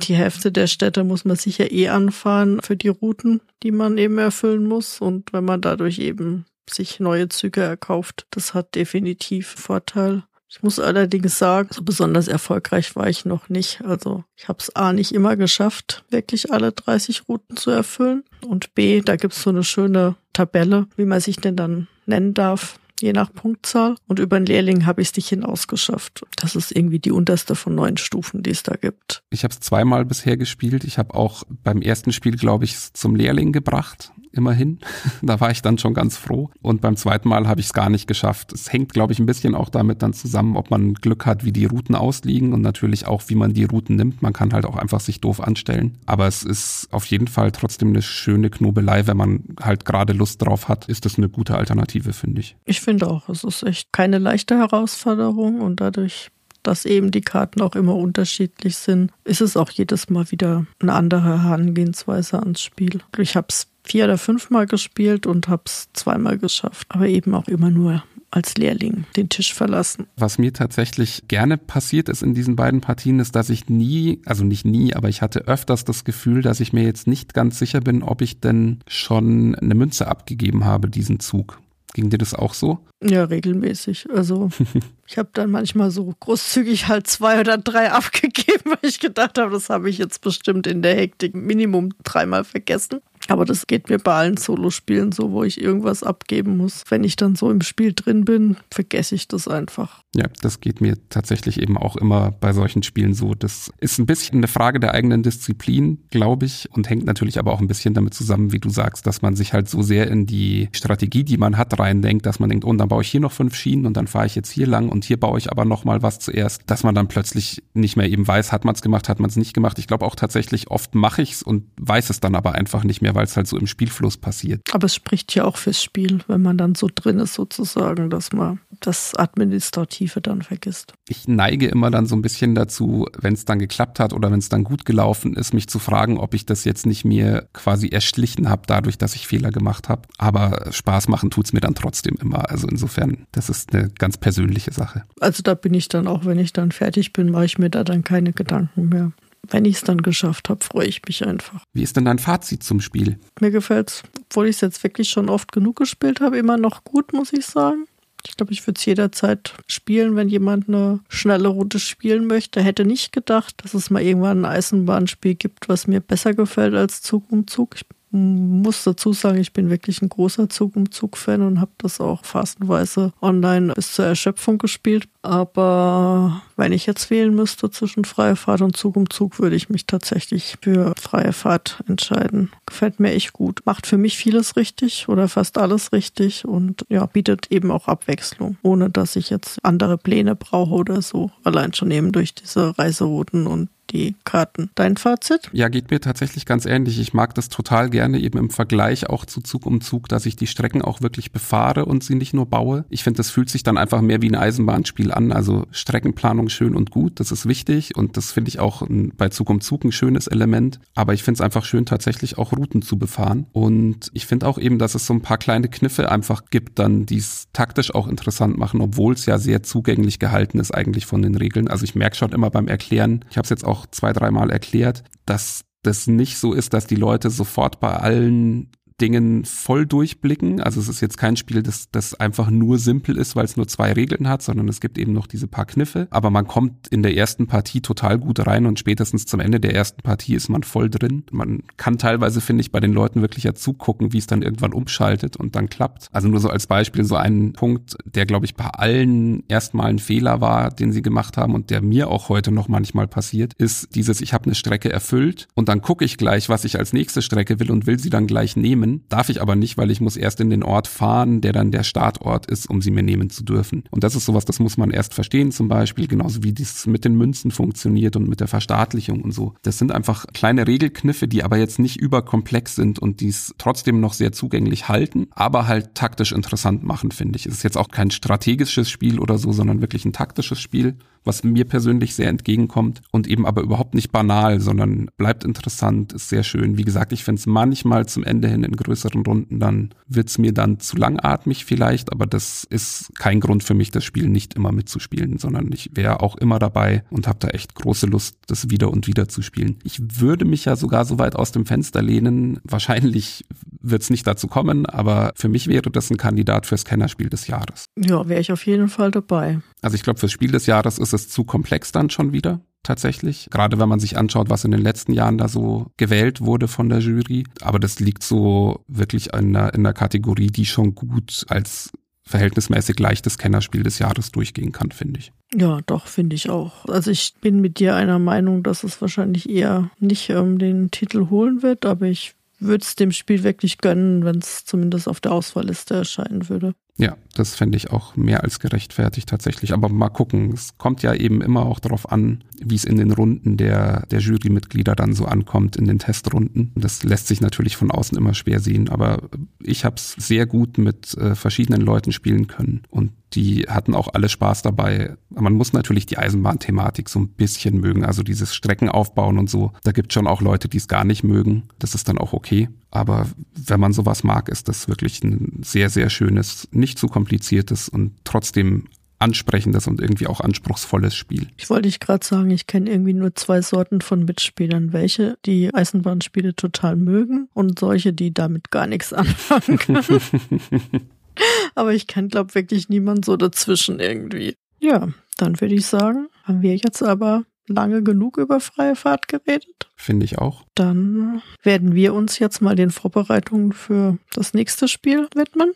die Hälfte der Städte muss man sicher eh anfahren für die Routen, die man eben erfüllen muss. Und wenn man dadurch eben sich neue Züge erkauft, das hat definitiv Vorteil. Ich muss allerdings sagen, so besonders erfolgreich war ich noch nicht. Also ich habe es A nicht immer geschafft, wirklich alle 30 Routen zu erfüllen. Und B, da gibt's so eine schöne Tabelle, wie man sich denn dann nennen darf je nach Punktzahl. Und über einen Lehrling habe ich es nicht hinausgeschafft. Das ist irgendwie die unterste von neun Stufen, die es da gibt. Ich habe es zweimal bisher gespielt. Ich habe auch beim ersten Spiel, glaube ich, zum Lehrling gebracht immerhin. da war ich dann schon ganz froh. Und beim zweiten Mal habe ich es gar nicht geschafft. Es hängt, glaube ich, ein bisschen auch damit dann zusammen, ob man Glück hat, wie die Routen ausliegen und natürlich auch, wie man die Routen nimmt. Man kann halt auch einfach sich doof anstellen. Aber es ist auf jeden Fall trotzdem eine schöne Knobelei, wenn man halt gerade Lust drauf hat, ist das eine gute Alternative, finde ich. Ich finde auch, es ist echt keine leichte Herausforderung und dadurch dass eben die Karten auch immer unterschiedlich sind, ist es auch jedes Mal wieder eine andere Herangehensweise ans Spiel. Ich habe es vier oder fünfmal gespielt und habe es zweimal geschafft, aber eben auch immer nur als Lehrling den Tisch verlassen. Was mir tatsächlich gerne passiert ist in diesen beiden Partien, ist, dass ich nie, also nicht nie, aber ich hatte öfters das Gefühl, dass ich mir jetzt nicht ganz sicher bin, ob ich denn schon eine Münze abgegeben habe, diesen Zug. Ging dir das auch so? Ja, regelmäßig. Also ich habe dann manchmal so großzügig halt zwei oder drei abgegeben, weil ich gedacht habe, das habe ich jetzt bestimmt in der Hektik Minimum dreimal vergessen. Aber das geht mir bei allen Solospielen so, wo ich irgendwas abgeben muss. Wenn ich dann so im Spiel drin bin, vergesse ich das einfach. Ja, das geht mir tatsächlich eben auch immer bei solchen Spielen so. Das ist ein bisschen eine Frage der eigenen Disziplin, glaube ich, und hängt natürlich aber auch ein bisschen damit zusammen, wie du sagst, dass man sich halt so sehr in die Strategie, die man hat, reindenkt, dass man denkt, oh, dann baue ich hier noch fünf Schienen und dann fahre ich jetzt hier lang und hier baue ich aber noch mal was zuerst, dass man dann plötzlich nicht mehr eben weiß, hat man es gemacht, hat man es nicht gemacht. Ich glaube auch tatsächlich, oft mache ich es und weiß es dann aber einfach nicht mehr mehr, weil es halt so im Spielfluss passiert. Aber es spricht ja auch fürs Spiel, wenn man dann so drin ist sozusagen, dass man das Administrative dann vergisst. Ich neige immer dann so ein bisschen dazu, wenn es dann geklappt hat oder wenn es dann gut gelaufen ist, mich zu fragen, ob ich das jetzt nicht mir quasi erschlichen habe, dadurch, dass ich Fehler gemacht habe. Aber Spaß machen tut es mir dann trotzdem immer. Also insofern, das ist eine ganz persönliche Sache. Also da bin ich dann auch, wenn ich dann fertig bin, mache ich mir da dann keine Gedanken mehr wenn ich es dann geschafft habe, freue ich mich einfach. Wie ist denn dein Fazit zum Spiel? Mir gefällt es, obwohl ich es jetzt wirklich schon oft genug gespielt habe, immer noch gut, muss ich sagen. Ich glaube, ich würde es jederzeit spielen, wenn jemand eine schnelle Route spielen möchte. Hätte nicht gedacht, dass es mal irgendwann ein Eisenbahnspiel gibt, was mir besser gefällt als Zug um Zug. Ich muss dazu sagen, ich bin wirklich ein großer Zug um Zug-Fan und habe das auch phasenweise online bis zur Erschöpfung gespielt. Aber wenn ich jetzt wählen müsste zwischen freie Fahrt und Zug um Zug, würde ich mich tatsächlich für freie Fahrt entscheiden. Gefällt mir echt gut. Macht für mich vieles richtig oder fast alles richtig und ja, bietet eben auch Abwechslung, ohne dass ich jetzt andere Pläne brauche oder so. Allein schon eben durch diese Reiserouten und die Karten. Dein Fazit? Ja, geht mir tatsächlich ganz ähnlich. Ich mag das total gerne eben im Vergleich auch zu Zug um Zug, dass ich die Strecken auch wirklich befahre und sie nicht nur baue. Ich finde, das fühlt sich dann einfach mehr wie ein Eisenbahnspiel an. Also Streckenplanung schön und gut, das ist wichtig und das finde ich auch bei Zug um Zug ein schönes Element. Aber ich finde es einfach schön, tatsächlich auch Routen zu befahren. Und ich finde auch eben, dass es so ein paar kleine Kniffe einfach gibt, dann die es taktisch auch interessant machen, obwohl es ja sehr zugänglich gehalten ist eigentlich von den Regeln. Also ich merke schon immer beim Erklären, ich habe es jetzt auch zwei, dreimal erklärt, dass das nicht so ist, dass die Leute sofort bei allen Dingen voll durchblicken. Also es ist jetzt kein Spiel, das, das einfach nur simpel ist, weil es nur zwei Regeln hat, sondern es gibt eben noch diese paar Kniffe. Aber man kommt in der ersten Partie total gut rein und spätestens zum Ende der ersten Partie ist man voll drin. Man kann teilweise, finde ich, bei den Leuten wirklich ja zugucken, wie es dann irgendwann umschaltet und dann klappt. Also nur so als Beispiel so ein Punkt, der, glaube ich, bei allen erstmal ein Fehler war, den sie gemacht haben und der mir auch heute noch manchmal passiert, ist dieses, ich habe eine Strecke erfüllt und dann gucke ich gleich, was ich als nächste Strecke will und will sie dann gleich nehmen darf ich aber nicht, weil ich muss erst in den Ort fahren, der dann der Startort ist, um sie mir nehmen zu dürfen. Und das ist sowas, das muss man erst verstehen zum Beispiel, genauso wie dies mit den Münzen funktioniert und mit der Verstaatlichung und so. Das sind einfach kleine Regelkniffe, die aber jetzt nicht überkomplex sind und dies trotzdem noch sehr zugänglich halten, aber halt taktisch interessant machen, finde ich. Es ist jetzt auch kein strategisches Spiel oder so, sondern wirklich ein taktisches Spiel, was mir persönlich sehr entgegenkommt und eben aber überhaupt nicht banal, sondern bleibt interessant, ist sehr schön. Wie gesagt, ich finde es manchmal zum Ende hin in größeren Runden, dann wird's mir dann zu langatmig vielleicht, aber das ist kein Grund für mich, das Spiel nicht immer mitzuspielen, sondern ich wäre auch immer dabei und habe da echt große Lust, das wieder und wieder zu spielen. Ich würde mich ja sogar so weit aus dem Fenster lehnen. Wahrscheinlich wird's nicht dazu kommen, aber für mich wäre das ein Kandidat fürs Kennerspiel des Jahres. Ja, wäre ich auf jeden Fall dabei. Also ich glaube, fürs Spiel des Jahres ist es zu komplex dann schon wieder tatsächlich. Gerade wenn man sich anschaut, was in den letzten Jahren da so gewählt wurde von der Jury. Aber das liegt so wirklich in der, in der Kategorie, die schon gut als verhältnismäßig leichtes Kennerspiel des Jahres durchgehen kann, finde ich. Ja, doch, finde ich auch. Also ich bin mit dir einer Meinung, dass es wahrscheinlich eher nicht ähm, den Titel holen wird, aber ich würde es dem Spiel wirklich gönnen, wenn es zumindest auf der Auswahlliste erscheinen würde. Ja, das fände ich auch mehr als gerechtfertigt tatsächlich. Aber mal gucken. Es kommt ja eben immer auch darauf an, wie es in den Runden der, der Jurymitglieder dann so ankommt, in den Testrunden. Das lässt sich natürlich von außen immer schwer sehen, aber ich habe es sehr gut mit äh, verschiedenen Leuten spielen können. Und die hatten auch alle Spaß dabei. Man muss natürlich die Eisenbahnthematik so ein bisschen mögen, also dieses Strecken aufbauen und so. Da gibt schon auch Leute, die es gar nicht mögen. Das ist dann auch okay. Aber wenn man sowas mag, ist das wirklich ein sehr, sehr schönes, nicht zu kompliziertes und trotzdem ansprechendes und irgendwie auch anspruchsvolles Spiel. Ich wollte dich gerade sagen, ich kenne irgendwie nur zwei Sorten von Mitspielern. Welche, die Eisenbahnspiele total mögen und solche, die damit gar nichts anfangen können. Aber ich kenne, glaube wirklich niemand so dazwischen irgendwie. Ja, dann würde ich sagen, haben wir jetzt aber lange genug über freie Fahrt geredet. Finde ich auch. Dann werden wir uns jetzt mal den Vorbereitungen für das nächste Spiel widmen.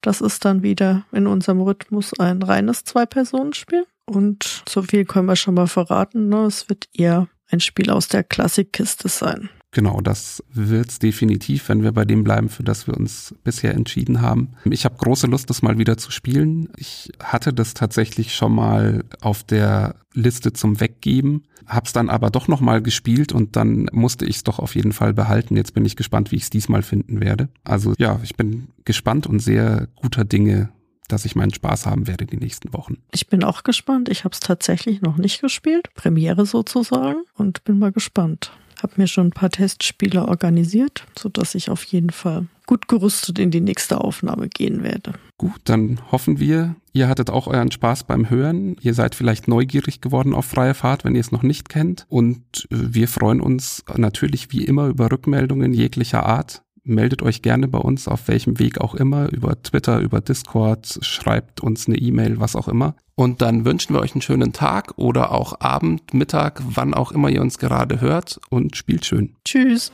Das ist dann wieder in unserem Rhythmus ein reines Zwei-Personen-Spiel. Und so viel können wir schon mal verraten. Ne? Es wird eher ein Spiel aus der Klassikkiste sein. Genau, das wird's definitiv, wenn wir bei dem bleiben, für das wir uns bisher entschieden haben. Ich habe große Lust, das mal wieder zu spielen. Ich hatte das tatsächlich schon mal auf der Liste zum Weggeben, hab's dann aber doch noch mal gespielt und dann musste ich es doch auf jeden Fall behalten. Jetzt bin ich gespannt, wie ich es diesmal finden werde. Also ja, ich bin gespannt und sehr guter Dinge, dass ich meinen Spaß haben werde die nächsten Wochen. Ich bin auch gespannt. Ich habe es tatsächlich noch nicht gespielt, Premiere sozusagen, und bin mal gespannt habe mir schon ein paar Testspiele organisiert, sodass ich auf jeden Fall gut gerüstet in die nächste Aufnahme gehen werde. Gut, dann hoffen wir, ihr hattet auch euren Spaß beim Hören. Ihr seid vielleicht neugierig geworden auf freie Fahrt, wenn ihr es noch nicht kennt. Und äh, wir freuen uns natürlich wie immer über Rückmeldungen jeglicher Art meldet euch gerne bei uns, auf welchem Weg auch immer, über Twitter, über Discord, schreibt uns eine E-Mail, was auch immer. Und dann wünschen wir euch einen schönen Tag oder auch Abend, Mittag, wann auch immer ihr uns gerade hört und spielt schön. Tschüss.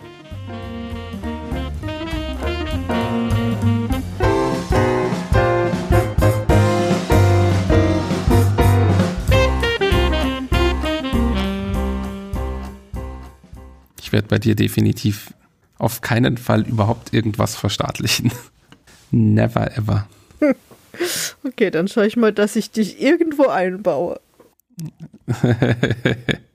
Ich werde bei dir definitiv auf keinen Fall überhaupt irgendwas verstaatlichen. Never ever. Okay, dann schaue ich mal, dass ich dich irgendwo einbaue.